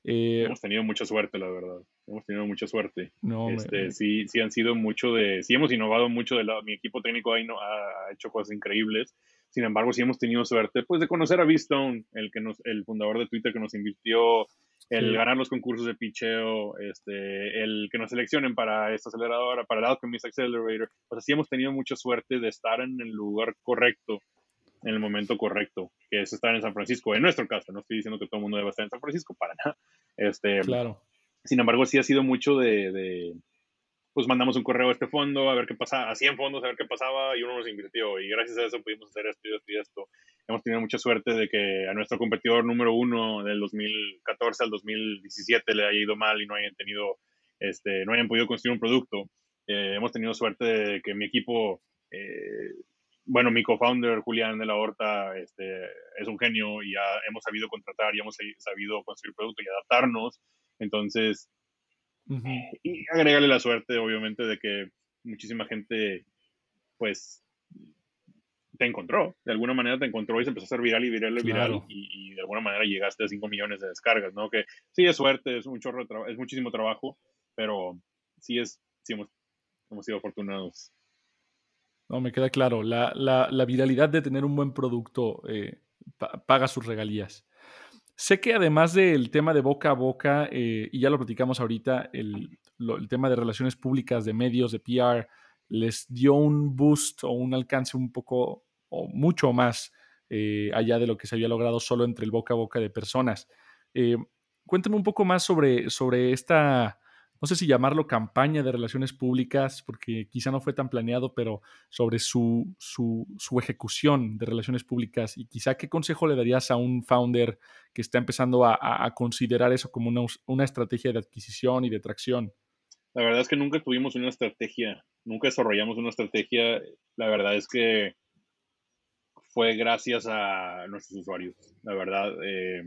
Eh, hemos tenido mucha suerte, la verdad. Hemos tenido mucha suerte. No, este, sí, sí han sido mucho de... Sí hemos innovado mucho de lado. Mi equipo técnico ahí no, ha hecho cosas increíbles. Sin embargo, sí hemos tenido suerte pues, de conocer a B-Stone, el, que nos, el fundador de Twitter que nos invirtió el ganar los concursos de picheo, este, el que nos seleccionen para esta aceleradora, para el Alchemist Accelerator. Pues así hemos tenido mucha suerte de estar en el lugar correcto, en el momento correcto, que es estar en San Francisco. En nuestro caso, no estoy diciendo que todo el mundo deba estar en San Francisco, para nada. Este, claro. Sin embargo, sí ha sido mucho de pues mandamos un correo a este fondo a ver qué pasaba, a 100 fondos a ver qué pasaba y uno nos invirtió y gracias a eso pudimos hacer esto y esto y esto. Hemos tenido mucha suerte de que a nuestro competidor número uno del 2014 al 2017 le haya ido mal y no hayan tenido, este, no hayan podido construir un producto. Eh, hemos tenido suerte de que mi equipo, eh, bueno, mi co-founder Julián de la Horta este, es un genio y ya hemos sabido contratar y hemos sabido construir producto y adaptarnos. Entonces, y agregarle la suerte, obviamente, de que muchísima gente, pues, te encontró. De alguna manera te encontró y se empezó a hacer viral y viral y viral. Y, de alguna manera llegaste a 5 millones de descargas, ¿no? Que sí es suerte, es un chorro de es muchísimo trabajo, pero sí es, sí hemos, hemos sido afortunados. No, me queda claro. La, la, la viralidad de tener un buen producto eh, paga sus regalías. Sé que además del tema de boca a boca, eh, y ya lo platicamos ahorita, el, tema de relaciones públicas, de medios, de PR, les dio un boost o un alcance un poco o mucho más eh, allá de lo que se había logrado solo entre el boca a boca de personas. Cuéntame un poco más sobre, sobre esta, no sé si llamarlo campaña de relaciones públicas, porque quizá no fue tan planeado, pero sobre su, su, ejecución de relaciones públicas y quizá qué consejo le darías a un founder que está empezando a, considerar eso como una, una, estrategia de adquisición y de tracción. La verdad es que nunca tuvimos una estrategia, nunca desarrollamos una estrategia. La verdad es que fue gracias a nuestros usuarios. La verdad, eh,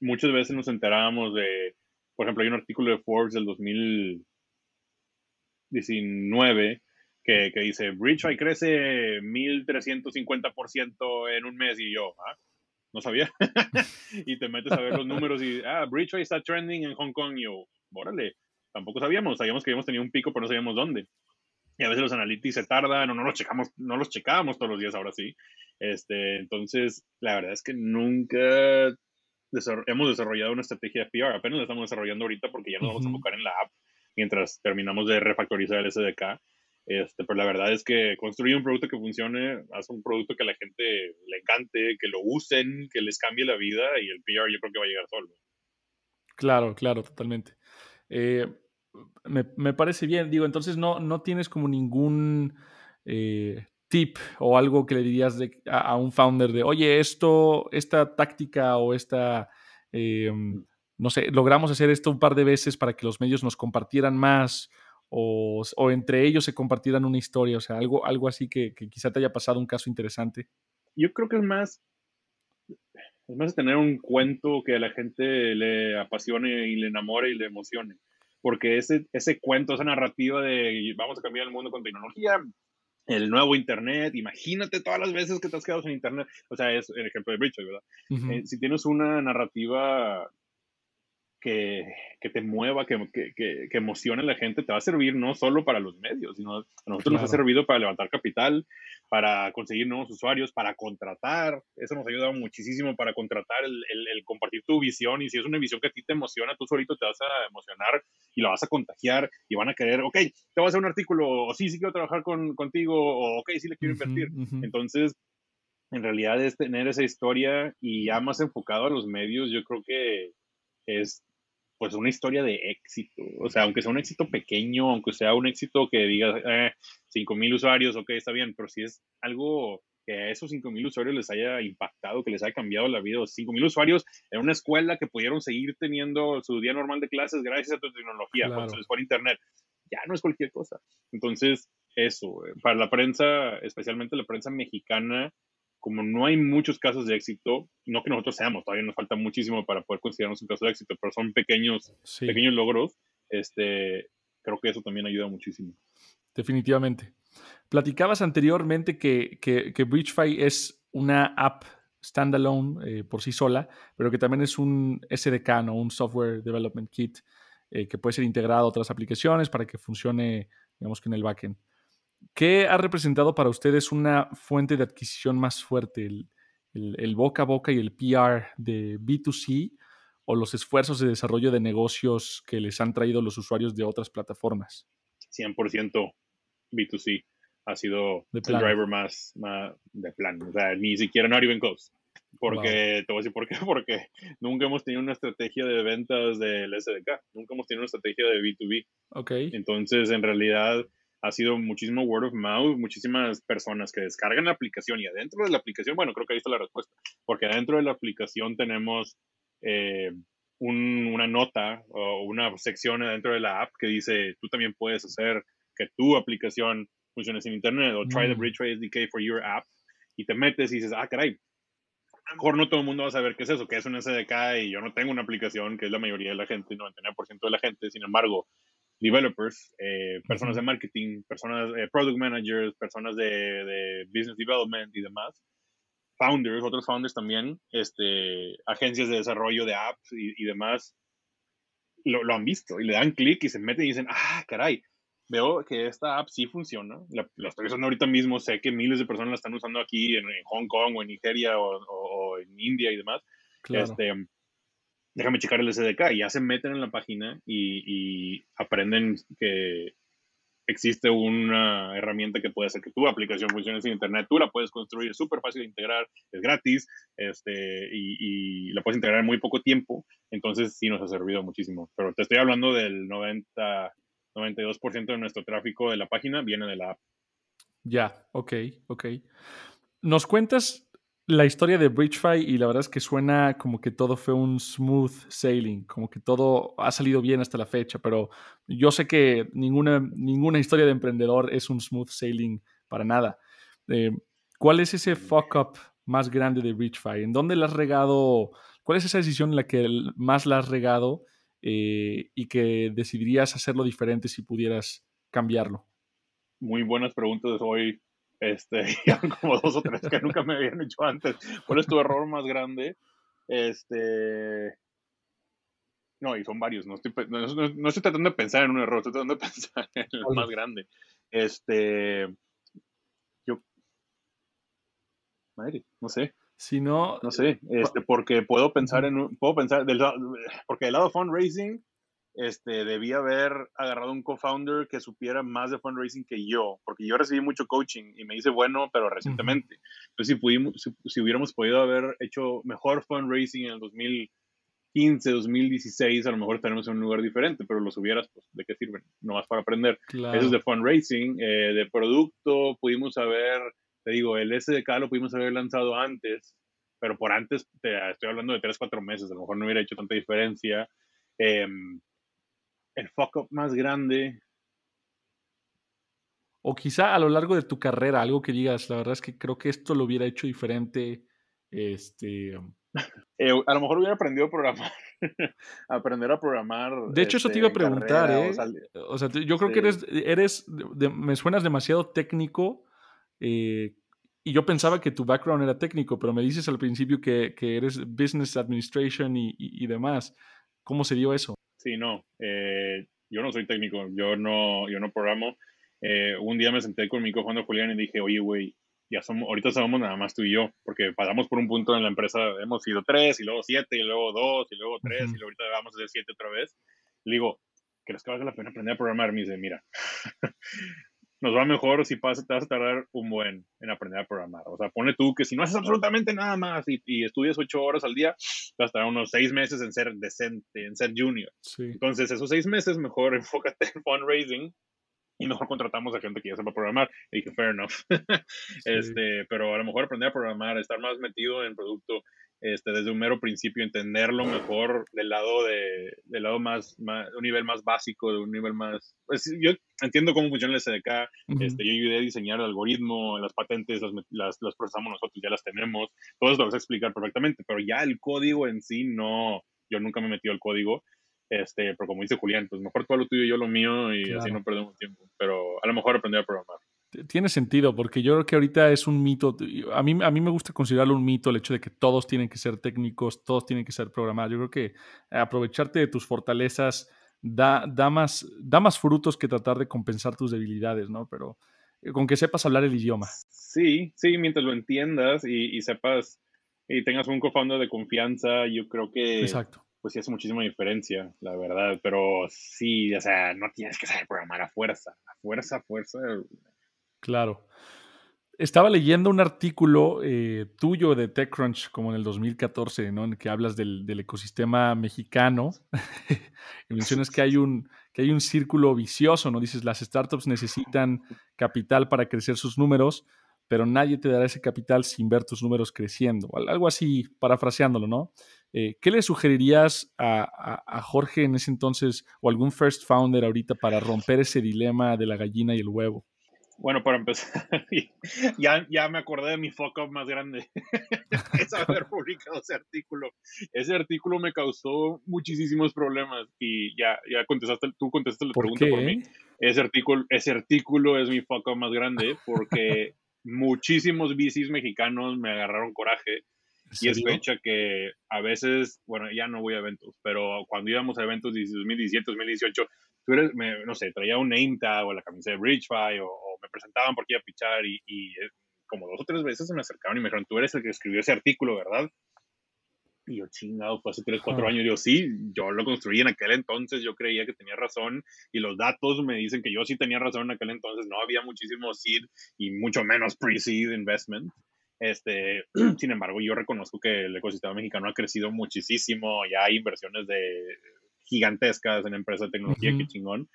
muchas veces nos enterábamos de por ejemplo, hay un artículo de Forbes del 2019 que, que dice, Bridgefy crece 1350% en un mes y yo, ¿ah? No sabía. <laughs> y te metes a ver los números y, ah, Bridgefy está trending en Hong Kong y yo, órale, tampoco sabíamos, sabíamos que habíamos tenido un pico, pero no sabíamos dónde. Y a veces los analytics se tardan o no los checamos, no los checábamos todos los días ahora sí. Este, entonces, la verdad es que nunca hemos desarrollado una estrategia de PR, apenas la estamos desarrollando ahorita porque ya nos vamos a enfocar en la app mientras terminamos de refactorizar el SDK. Este, pero la verdad es que construir un producto que funcione, hace un producto que a la gente le encante, que lo usen, que les cambie la vida y el PR yo creo que va a llegar solo. Claro, claro, totalmente. Eh, me, me, parece bien, digo, entonces no, no tienes como ningún eh, tip o algo que le dirías a, un founder de, oye, esto, esta táctica o esta, em, no sé, logramos hacer esto un par de veces para que los medios nos compartieran más o, entre ellos se compartieran una historia, o sea, algo, algo así que, quizá te haya pasado un caso interesante? Yo creo que es más, es más tener un cuento que a la gente le apasione y le enamore y le emocione. Porque ese, ese cuento, esa narrativa de vamos a cambiar el mundo con tecnología, el nuevo Internet, imagínate todas las veces que te has quedado sin Internet, o sea, es el ejemplo de Bridget, ¿verdad? Eh, si tienes una narrativa que, te mueva, que, que, que, emocione a la gente, te va a servir no solo para los medios, sino a nosotros nos ha servido para levantar capital, para conseguir nuevos usuarios, para contratar. Eso nos ha ayudado muchísimo para contratar, el, el, compartir tu visión. Y si es una visión que a ti te emociona, tú solito te vas a emocionar y la vas a contagiar y van a querer, ok, te voy a hacer un artículo, o sí, sí quiero trabajar con, contigo, o ok, sí le quiero invertir. Entonces, en realidad es tener esa historia y ya más enfocado a los medios, yo creo que es pues una historia de éxito. O sea, aunque sea un éxito pequeño, aunque sea un éxito que diga eh, 5 mil usuarios, ok, está bien, pero si es algo que a esos 5 mil usuarios les haya impactado, que les haya cambiado la vida, 5 mil usuarios en una escuela que pudieron seguir teniendo su día normal de clases gracias a tu tecnología, cuando se les fue internet, ya no es cualquier cosa. Entonces, eso, eh, para la prensa, especialmente la prensa mexicana, como no hay muchos casos de éxito, no que nosotros seamos, todavía nos falta muchísimo para poder considerarnos un caso de éxito, pero son pequeños, pequeños logros, este, creo que eso también ayuda muchísimo. Definitivamente. Platicabas anteriormente que, que, que Bridgefy es una app standalone eh, por sí sola, pero que también es un SDK, ¿no? un Software Development Kit, eh, que puede ser integrado a otras aplicaciones para que funcione, digamos que en el backend. ¿Qué ha representado para ustedes una fuente de adquisición más fuerte, el, boca a boca y el PR de B2C o los esfuerzos de desarrollo de negocios que les han traído los usuarios de otras plataformas? 100% B2C ha sido el driver más, de plan. O sea, ni siquiera not even close. Porque, te voy a decir por qué, <laughs> porque nunca hemos tenido una estrategia de ventas del SDK, nunca hemos tenido una estrategia de B2B. Ok. Entonces, en realidad, ha sido muchísimo word of mouth, muchísimas personas que descargan la aplicación y adentro de la aplicación, bueno, creo que ahí está la respuesta, porque adentro de la aplicación tenemos eh, una nota o una sección adentro de la app que dice, tú también puedes hacer que tu aplicación funcione sin internet o try the mm. Bridgeway SDK for your app y te metes y dices, ah, caray, a lo mejor no todo el mundo va a saber qué es eso, qué es un SDK y yo no tengo una aplicación, que es la mayoría de la gente, 99% de la gente, sin embargo, developers, eh, personas de marketing, personas, eh, product managers, personas de, business development y demás, founders, otros founders también, este, agencias de desarrollo de apps y, demás, lo, han visto y le dan clic y se meten y dicen, ah, caray, veo que esta app sí funciona, la, estoy usando ahorita mismo, sé que miles de personas la están usando aquí en, Hong Kong o en Nigeria o, en India y demás. Este, déjame checar el SDK y ya se meten en la página y, aprenden que existe una herramienta que puede hacer que tu aplicación funcione sin internet. Tú la puedes construir, es súper fácil de integrar, es gratis este, y, la puedes integrar en muy poco tiempo. Entonces sí nos ha servido muchísimo. Pero te estoy hablando del 90, 92% de nuestro tráfico de la página viene de la app. Ya, ok, ok. Nos cuentas la historia de Bridgefy y la verdad es que suena como que todo fue un smooth sailing, como que todo ha salido bien hasta la fecha, pero yo sé que ninguna, ninguna historia de emprendedor es un smooth sailing para nada. Eh, ¿Cuál es ese fuck up más grande de Bridgefy? ¿En dónde la has regado? ¿Cuál es esa decisión en la que más la has regado eh, y que decidirías hacerlo diferente si pudieras cambiarlo? Muy buenas preguntas hoy este, <laughs> como dos o tres que nunca me habían hecho antes. ¿Cuál es tu error más grande? Este. No, y son varios. No estoy, no, estoy tratando de pensar en un error, estoy tratando de pensar en el más grande. Este. Yo. Madre, no sé. Si no. No sé. Este, porque puedo pensar en. Puedo pensar. Del, porque del lado fundraising este, debía haber agarrado un co-founder que supiera más de fundraising que yo, porque yo recibí mucho coaching y me hice bueno, pero recientemente. Entonces, si, pudimos, si, hubiéramos podido haber hecho mejor fundraising en el 2015, 2016, a lo mejor estaremos en un lugar diferente, pero los hubieras, pues, ¿de qué sirven? No más para aprender. Eso es de fundraising, eh, de producto, pudimos haber, te digo, el SDK lo pudimos haber lanzado antes, pero por antes, te, estoy hablando de 3, 4 meses, a lo mejor no hubiera hecho tanta diferencia. Eh, el fuck up más grande. O quizá a lo largo de tu carrera, algo que digas, la verdad es que creo que esto lo hubiera hecho diferente. Este. <laughs> Eh, a lo mejor hubiera aprendido a programar. <laughs> aprender a programar. De hecho, eso te iba a este, preguntar, ¿eh? O sea, yo creo que eres, eres me suenas demasiado técnico. Eh, y yo pensaba que tu background era técnico, pero me dices al principio que, que eres business administration y, y, demás. ¿Cómo se dio eso? Sí, no. Eh, yo no soy técnico, yo no, yo no programo. Eh, un día me senté con mi cofundador Julián y dije, oye, güey, ya somos, ahorita somos nada más tú y yo, porque pasamos por un punto en la empresa, hemos sido tres, y luego siete, y luego dos, y luego tres, y luego ahorita vamos a ser siete otra vez. Le digo, ¿crees que valga la pena aprender a programar? Me dice, mira, nos va mejor si pasa, te vas a tardar un buen en aprender a programar. O sea, pone tú que si no haces absolutamente nada más y, estudias ocho horas al día, te vas a tardar unos seis meses en ser decente, en ser junior. Entonces, esos seis meses, mejor <laughs> enfócate en fundraising y mejor contratamos a gente que ya sepa programar. Y dije, fair enough. <laughs> este, pero a lo mejor aprender a programar, estar más metido en producto, este, desde un mero principio, entenderlo mejor del lado de, del lado más, un nivel más básico, de un nivel más, pues, yo entiendo cómo funciona el SDK, este, yo ayudé a diseñar el algoritmo, las patentes las, las, procesamos nosotros, ya las tenemos, todo eso lo vas a explicar perfectamente, pero ya el código en sí no, yo nunca me he metido al código, este, pero como dice Julián, pues mejor todo lo tuyo y yo lo mío y así no perdemos tiempo, pero a lo mejor aprender a programar. Tiene sentido, porque yo creo que ahorita es un mito. A mí, a mí me gusta considerarlo un mito el hecho de que todos tienen que ser técnicos, todos tienen que ser programados. Yo creo que aprovecharte de tus fortalezas da, da, más, da más frutos que tratar de compensar tus debilidades, ¿no? Pero eh, con que sepas hablar el idioma. Sí, sí, mientras lo entiendas y, sepas y tengas un cofounder de confianza, yo creo que. Exacto pues sí hace muchísima diferencia, la verdad. Pero sí, o sea, no tienes que saber programar a fuerza. A fuerza, a fuerza. Claro. Estaba leyendo un artículo eh, tuyo de TechCrunch, como en el 2014, ¿no? En el que hablas del, ecosistema mexicano. <laughs> y mencionas que hay, un, que hay un círculo vicioso, ¿no? Dices, las startups necesitan capital para crecer sus números, pero nadie te dará ese capital sin ver tus números creciendo. Algo así, parafraseándolo, ¿no? Eh, ¿Qué le sugerirías a, Jorge en ese entonces o algún first founder ahorita para romper ese dilema de la gallina y el huevo? Bueno, para empezar, <laughs> ya, ya me acordé de mi fuck up más grande. <laughs> es haber publicado ese artículo. Ese artículo me causó muchísimos problemas y ya, ya contestaste, tú contestaste la pregunta por mí. Ese artículo, ese artículo es mi fuck up más grande porque <laughs> muchísimos VCs mexicanos me agarraron coraje y es fecha que a veces, bueno, ya no voy a eventos, pero cuando íbamos a eventos de 2017, 2018, tú eres, no sé, traía un name tag o la camisa de Bridgefy o me presentaban porque iba a pichar y, y, eh, como dos o tres veces se me acercaron y me dijeron, tú eres el que escribió ese artículo, ¿verdad? Y yo, chingado, fue hace 3, 4 años. Yo, sí, yo lo construí en aquel entonces, yo creía que tenía razón y los datos me dicen que yo sí tenía razón en aquel entonces. No había muchísimo seed y mucho menos pre-seed investment. Este, <clears throat> sin embargo, yo reconozco que el ecosistema mexicano ha crecido muchísimo, ya hay inversiones de gigantescas en empresas de tecnología, qué chingón.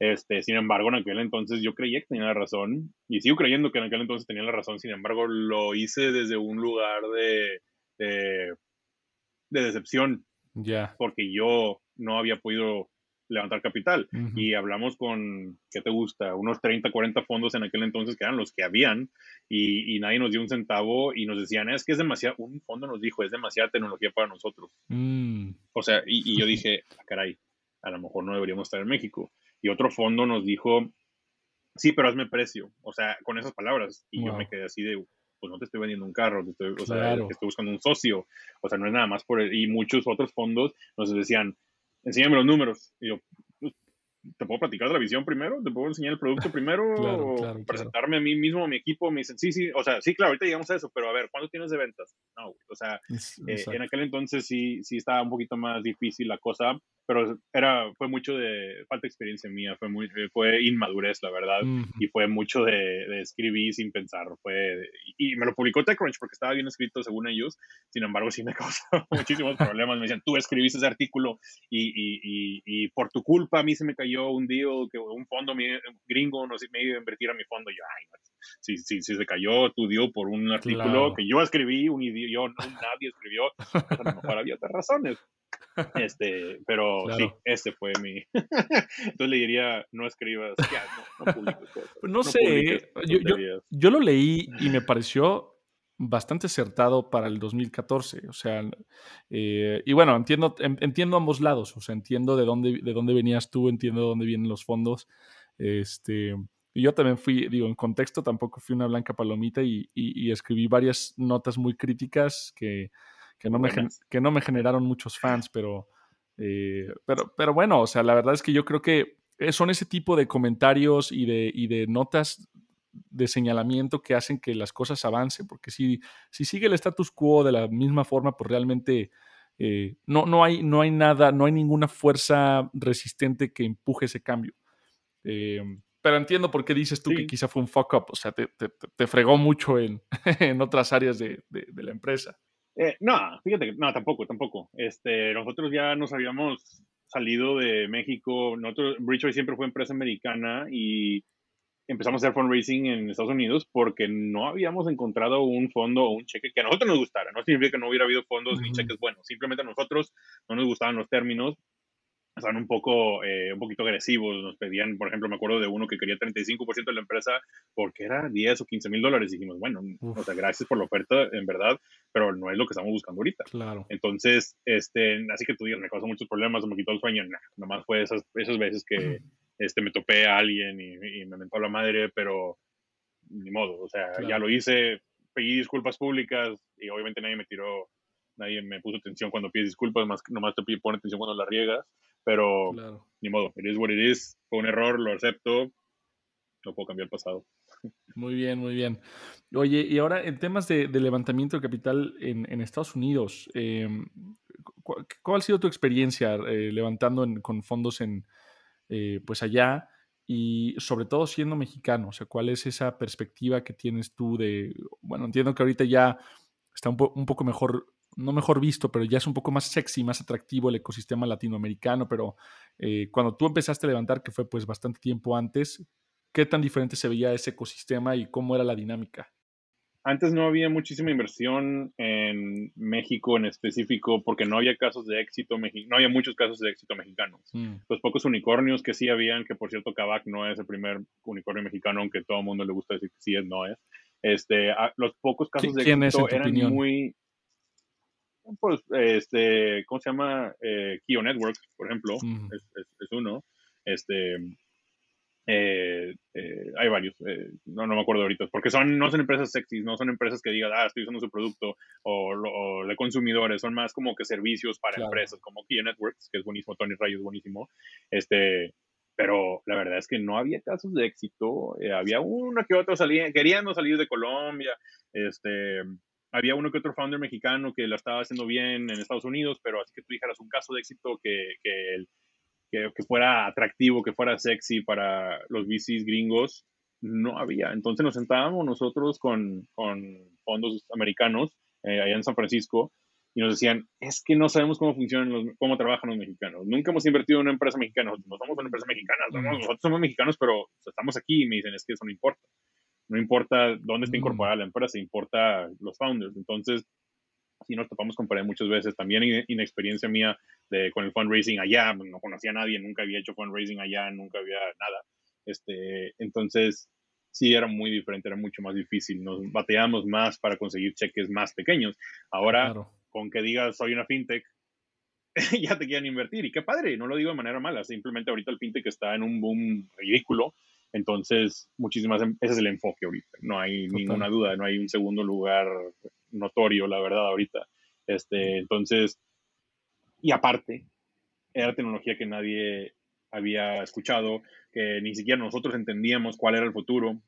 Este, sin embargo, en aquel entonces yo creía que tenía la razón y sigo creyendo que en aquel entonces tenía la razón. Sin embargo, lo hice desde un lugar de, de, decepción. Ya. Porque yo no había podido levantar capital. Y hablamos con, ¿qué te gusta? Unos 30, 40 fondos en aquel entonces que eran los que habían y, y nadie nos dio un centavo y nos decían, es que es demasiado, un fondo nos dijo, es demasiada tecnología para nosotros. Mm. O sea, y, y yo dije, ah, caray, a lo mejor no deberíamos estar en México y otro fondo nos dijo, sí, pero hazme precio, o sea, con esas palabras. Y yo me quedé así de, pues no te estoy vendiendo un carro, te estoy, o sea, te estoy buscando un socio, o sea, no es nada más por... El, y muchos otros fondos nos decían, enséñame los números. Y yo, ¿te puedo platicar de la visión primero? ¿Te puedo enseñar el producto <laughs> primero? o presentarme a mí mismo, a mi equipo. Me dicen, sí, sí, o sea, sí, claro, ahorita llegamos a eso, pero a ver, ¿cuánto tienes de ventas? No, o sea, eh, en aquel entonces sí, sí estaba un poquito más difícil la cosa, pero era, fue mucho de falta de experiencia mía, fue, muy, fue inmadurez, la verdad, y fue mucho de, de, escribir sin pensar, fue, y, me lo publicó TechCrunch porque estaba bien escrito según ellos, sin embargo sí me <laughs> causó muchísimos problemas, me decían, tú escribiste ese artículo y, y, y, por tu culpa a mí se me cayó un deal, que un fondo gringo no sé, me iba a invertir a mi fondo. Yo, ay, si, si, si se cayó tu deal por un artículo que yo escribí, un idioma, no, nadie escribió, pues a lo mejor había otras razones. <laughs> Este, pero sí, este fue mi. <laughs> Entonces le diría, no escribas, ya, no, no publiques cosas. No, no sé, yo, yo, yo, lo leí y me pareció bastante acertado para el 2014. O sea, eh, y bueno, entiendo, entiendo ambos lados. O sea, entiendo de dónde, de dónde venías tú, entiendo de dónde vienen los fondos. Este, y yo también fui, digo, en contexto tampoco fui una blanca palomita y, y, escribí varias notas muy críticas que, que, no, me, que no me generaron muchos fans, pero, eh, pero, pero bueno, o sea, la verdad es que yo creo que son ese tipo de comentarios y de, y de notas de señalamiento que hacen que las cosas avancen, porque si, si sigue el status quo de la misma forma, pues realmente eh, no, no, hay, no hay nada, no hay ninguna fuerza resistente que empuje ese cambio. Eh, pero entiendo por qué dices tú que quizá fue un fuck up, o sea, te, te, fregó mucho en, <laughs> en otras áreas de, de, la empresa. Eh, no, fíjate, no, tampoco, tampoco. Este, nosotros ya nos habíamos salido de México, nosotros, Bridgeway siempre fue empresa americana y empezamos a hacer fundraising en Estados Unidos porque no habíamos encontrado un fondo o un cheque que a nosotros nos gustara. No significa que no hubiera habido fondos ni cheques buenos. Simplemente a nosotros no nos gustaban los términos. Estaban un poco, eh, un poquito agresivos. Nos pedían, por ejemplo, me acuerdo de uno que quería 35% de la empresa porque era 10 o 15 mil dólares. Dijimos, bueno, o sea, gracias por la oferta, en verdad, pero no es lo que estamos buscando ahorita. Claro. Entonces, este, así que tú dices, me causó muchos problemas, me quitó el sueño. Nah, nomás fue esas, esas veces que este, me topé a alguien y, me mentó la madre, pero ni modo, o sea, ya lo hice, pedí disculpas públicas y obviamente nadie me tiró, nadie me puso atención cuando pides disculpas, más nomás te pone atención cuando la riegas, pero ni modo, it is what it is, fue un error, lo acepto, no puedo cambiar el pasado. Muy bien, muy bien. Oye, y ahora en temas de, levantamiento de capital en, Estados Unidos, em, ¿cuál ha sido tu experiencia eh, levantando con fondos en, eh, pues allá y sobre todo siendo mexicano, o sea, ¿cuál es esa perspectiva que tienes tú de, bueno, entiendo que ahorita ya está un, poco mejor, no mejor visto, pero ya es un poco más sexy, más atractivo el ecosistema latinoamericano, pero eh, cuando tú empezaste a levantar, que fue pues bastante tiempo antes, ¿qué tan diferente se veía ese ecosistema y cómo era la dinámica? Antes no había muchísima inversión en México en específico porque no había casos de éxito, no había muchos casos de éxito mexicanos. Mm. Los pocos unicornios que sí habían, que por cierto Kavak no es el primer unicornio mexicano, aunque todo el mundo le gusta decir que sí es, no es. Este, los pocos casos de éxito eran muy... Pues, este, ¿cómo se llama? Eh, Kio Networks, por ejemplo, mm. es, es, uno. Este, eh, eh, hay varios, eh, no, no me acuerdo ahorita, porque son, no son empresas sexy, no son empresas que digan, ah, estoy usando su producto, o, o de consumidores, son más como que servicios para empresas, como Kia Networks, que es buenísimo, Tony Rayo es buenísimo, este, pero la verdad es que no había casos de éxito, había uno que otro salía, queriendo salir de Colombia, este, había uno que otro founder mexicano que lo estaba haciendo bien en Estados Unidos, pero así que tú dijeras un caso de éxito que, que, que, fuera atractivo, que fuera sexy para los VCs gringos, no había. Entonces nos sentábamos nosotros con, con fondos americanos eh, allá en San Francisco y nos decían, es que no sabemos cómo funcionan, los, cómo trabajan los mexicanos. Nunca hemos invertido en una empresa mexicana, no somos una empresa mexicana, nosotros somos mexicanos, pero estamos aquí y me dicen, es que eso no importa. No importa dónde está incorporada la empresa, importa los founders. Entonces, sí nos topamos con pared muchas veces. También inexperiencia mía de, con el fundraising allá, no conocía a nadie, nunca había hecho fundraising allá, nunca había nada. Este, entonces, sí era muy diferente, era mucho más difícil. Nos bateamos más para conseguir cheques más pequeños. Ahora, con que digas soy una fintech, <laughs> ya te quieren invertir. Y qué padre, no lo digo de manera mala, simplemente ahorita el fintech está en un boom ridículo entonces, muchísimas, ese es el enfoque ahorita. No hay ninguna duda, no hay un segundo lugar notorio, la verdad, ahorita. Este, entonces, y aparte, era tecnología que nadie había escuchado, que ni siquiera nosotros entendíamos cuál era el futuro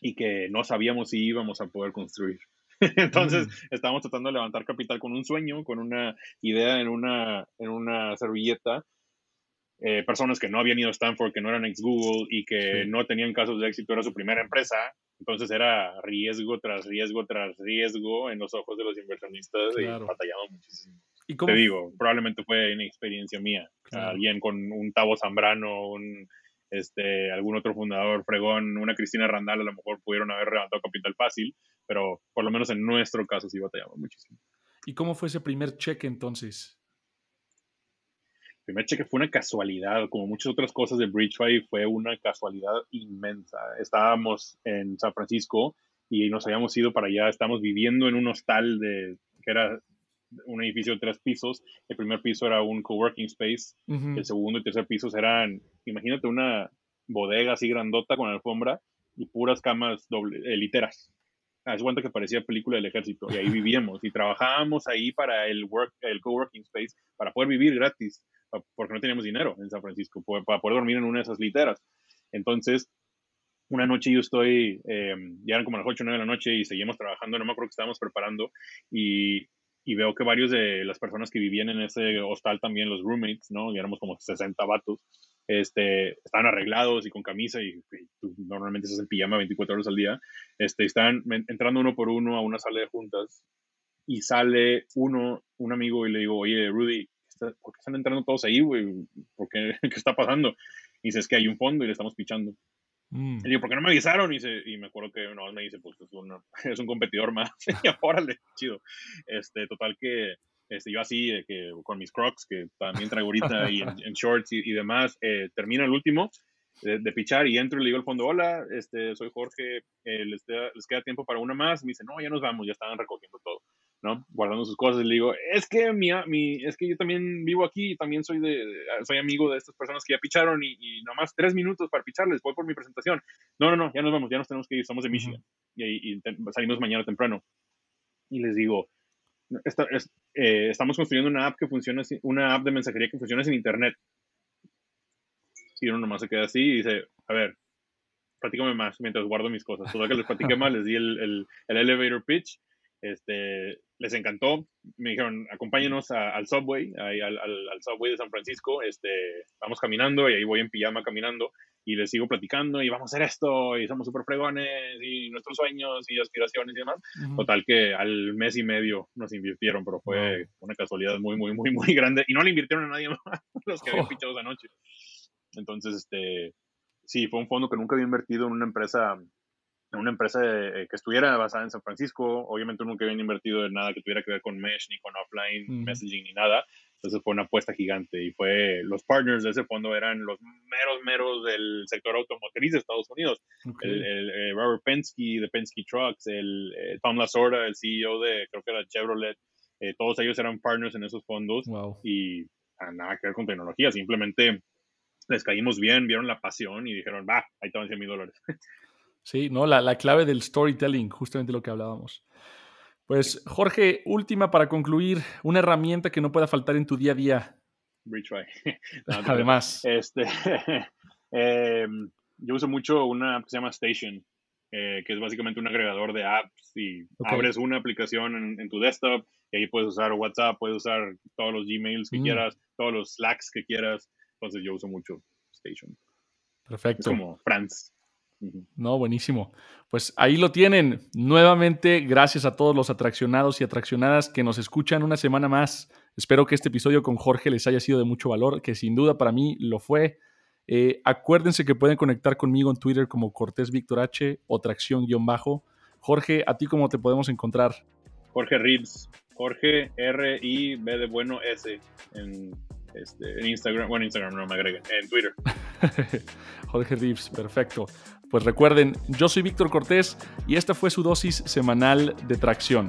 y que no sabíamos si íbamos a poder construir. <laughs> Entonces, mm. estábamos tratando de levantar capital con un sueño, con una idea en una, en una servilleta eh, personas que no habían ido a Stanford, que no eran ex Google y que no tenían casos de éxito, era su primera empresa. Entonces era riesgo tras riesgo tras riesgo en los ojos de los inversionistas y batallamos muchísimo. ¿Y Te digo, probablemente fue una experiencia mía. Alguien con un Tavo Zambrano, un, este, algún otro fundador fregón, una Cristina Randall, a lo mejor pudieron haber levantado capital fácil, pero por lo menos en nuestro caso sí batallamos muchísimo. ¿Y cómo fue ese primer cheque entonces? Primer cheque fue una casualidad, como muchas otras cosas de Bridgefy, fue una casualidad inmensa. Estábamos en San Francisco y nos habíamos ido para allá, estábamos viviendo en un hostal de, que era un edificio de tres pisos. El primer piso era un coworking space, el segundo y tercer pisos eran, imagínate una bodega así grandota con alfombra y puras camas doble, eh, literas. Haz cuenta que parecía película del ejército y ahí <laughs> vivíamos y trabajábamos ahí para el work, el coworking space para poder vivir gratis porque no teníamos dinero en San Francisco para poder dormir en una de esas literas. Entonces, una noche yo estoy, eh, ya eran como las 8 o 9 de la noche y seguimos trabajando, no me acuerdo que estábamos preparando, y, y, veo que varios de las personas que vivían en ese hostal también, los roommates, ¿no? Y éramos como 60 vatos, este, estaban arreglados y con camisa y, normalmente estás en pijama 24 horas al día, este, están entrando uno por uno a una sala de juntas y sale uno, un amigo y le digo, oye, Rudy, ¿por qué están entrando todos ahí, güey? ¿Por qué? <laughs> ¿Qué está pasando? Y dice, es que hay un fondo y le estamos pichando. Mm. Y digo, ¿por qué no me avisaron? Y, y me acuerdo que una vez me dice, pues es, <laughs> es un competidor más. <laughs> y órale, chido. Este, total que este, yo así, que con mis crocs, que también traigo ahorita, y en, shorts y, demás, eh, termina el último de, pichar y entro y le digo al fondo, hola, este, soy Jorge, eh, les, les, queda tiempo para una más. me dice, no, ya nos vamos, ya estaban recogiendo todo. ¿No? Guardando sus cosas, le digo, es que mi, mi, es que yo también vivo aquí, y también soy de, soy amigo de estas personas que ya picharon y, y nomás tres minutos para picharles, voy por mi presentación. No, no, no, ya nos vamos, ya nos tenemos que ir, somos de Michigan y, salimos mañana temprano. Y les digo, eh, estamos construyendo una app que funciona, una app de mensajería que funciona sin internet. Y uno nomás se queda así y dice, a ver, platícame más mientras guardo mis cosas. Total que les platiqué <laughs> más, les di el, el, el elevator pitch este, les encantó. Me dijeron, acompáñenos al subway, al, al, subway de San Francisco. Este, vamos caminando y ahí voy en pijama caminando y les sigo platicando y vamos a hacer esto y somos súper fregones y nuestros sueños y aspiraciones y demás. Total que al mes y medio nos invirtieron, pero fue una casualidad muy, muy, muy, muy grande y no le invirtieron a nadie <laughs> más los que habían pichado esa noche. Entonces, este, sí, fue un fondo que nunca había invertido en una empresa una empresa eh, que estuviera basada en San Francisco. Obviamente nunca habían invertido en nada que tuviera que ver con Mesh, ni con offline messaging, ni nada. Entonces fue una apuesta gigante y fue, los partners de ese fondo eran los meros, meros del sector automotriz de Estados Unidos. El, eh, Robert Penske de Penske Trucks, el, eh, Tom Lasorda, el CEO de, creo que era Chevrolet, todos ellos eran partners en esos fondos y nada que ver con tecnología, simplemente les caímos bien, vieron la pasión y dijeron, va, ahí te van 100 mil dólares. <laughs> Sí, ¿no? La, la, clave del storytelling, justamente lo que hablábamos. Pues, Jorge, última para concluir, una herramienta que no pueda faltar en tu día a día. Retry. <laughs> Además. Este, <laughs> em, yo uso mucho una que se llama Station. eh, que es básicamente un agregador de apps y abres una aplicación en, tu desktop y ahí puedes usar WhatsApp, puedes usar todos los Gmails que mm. quieras, todos los Slacks que quieras. Entonces yo uso mucho Station. Perfecto. como France. No, buenísimo. Pues ahí lo tienen. Nuevamente, gracias a todos los atraccionados y atraccionadas que nos escuchan una semana más. Espero que este episodio con Jorge les haya sido de mucho valor, que sin duda para mí lo fue. Eh, acuérdense que pueden conectar conmigo en Twitter como Cortés Víctor H o Tracción-Bajo. Jorge, ¿a ti cómo te podemos encontrar? Jorge Reeves. Jorge R-I-B de bueno S en, este, en Instagram. Bueno, Instagram no me agreguen. En Twitter. <laughs> Jorge Reeves, perfecto. Pues recuerden, yo soy Víctor Cortés y esta fue su dosis semanal de tracción.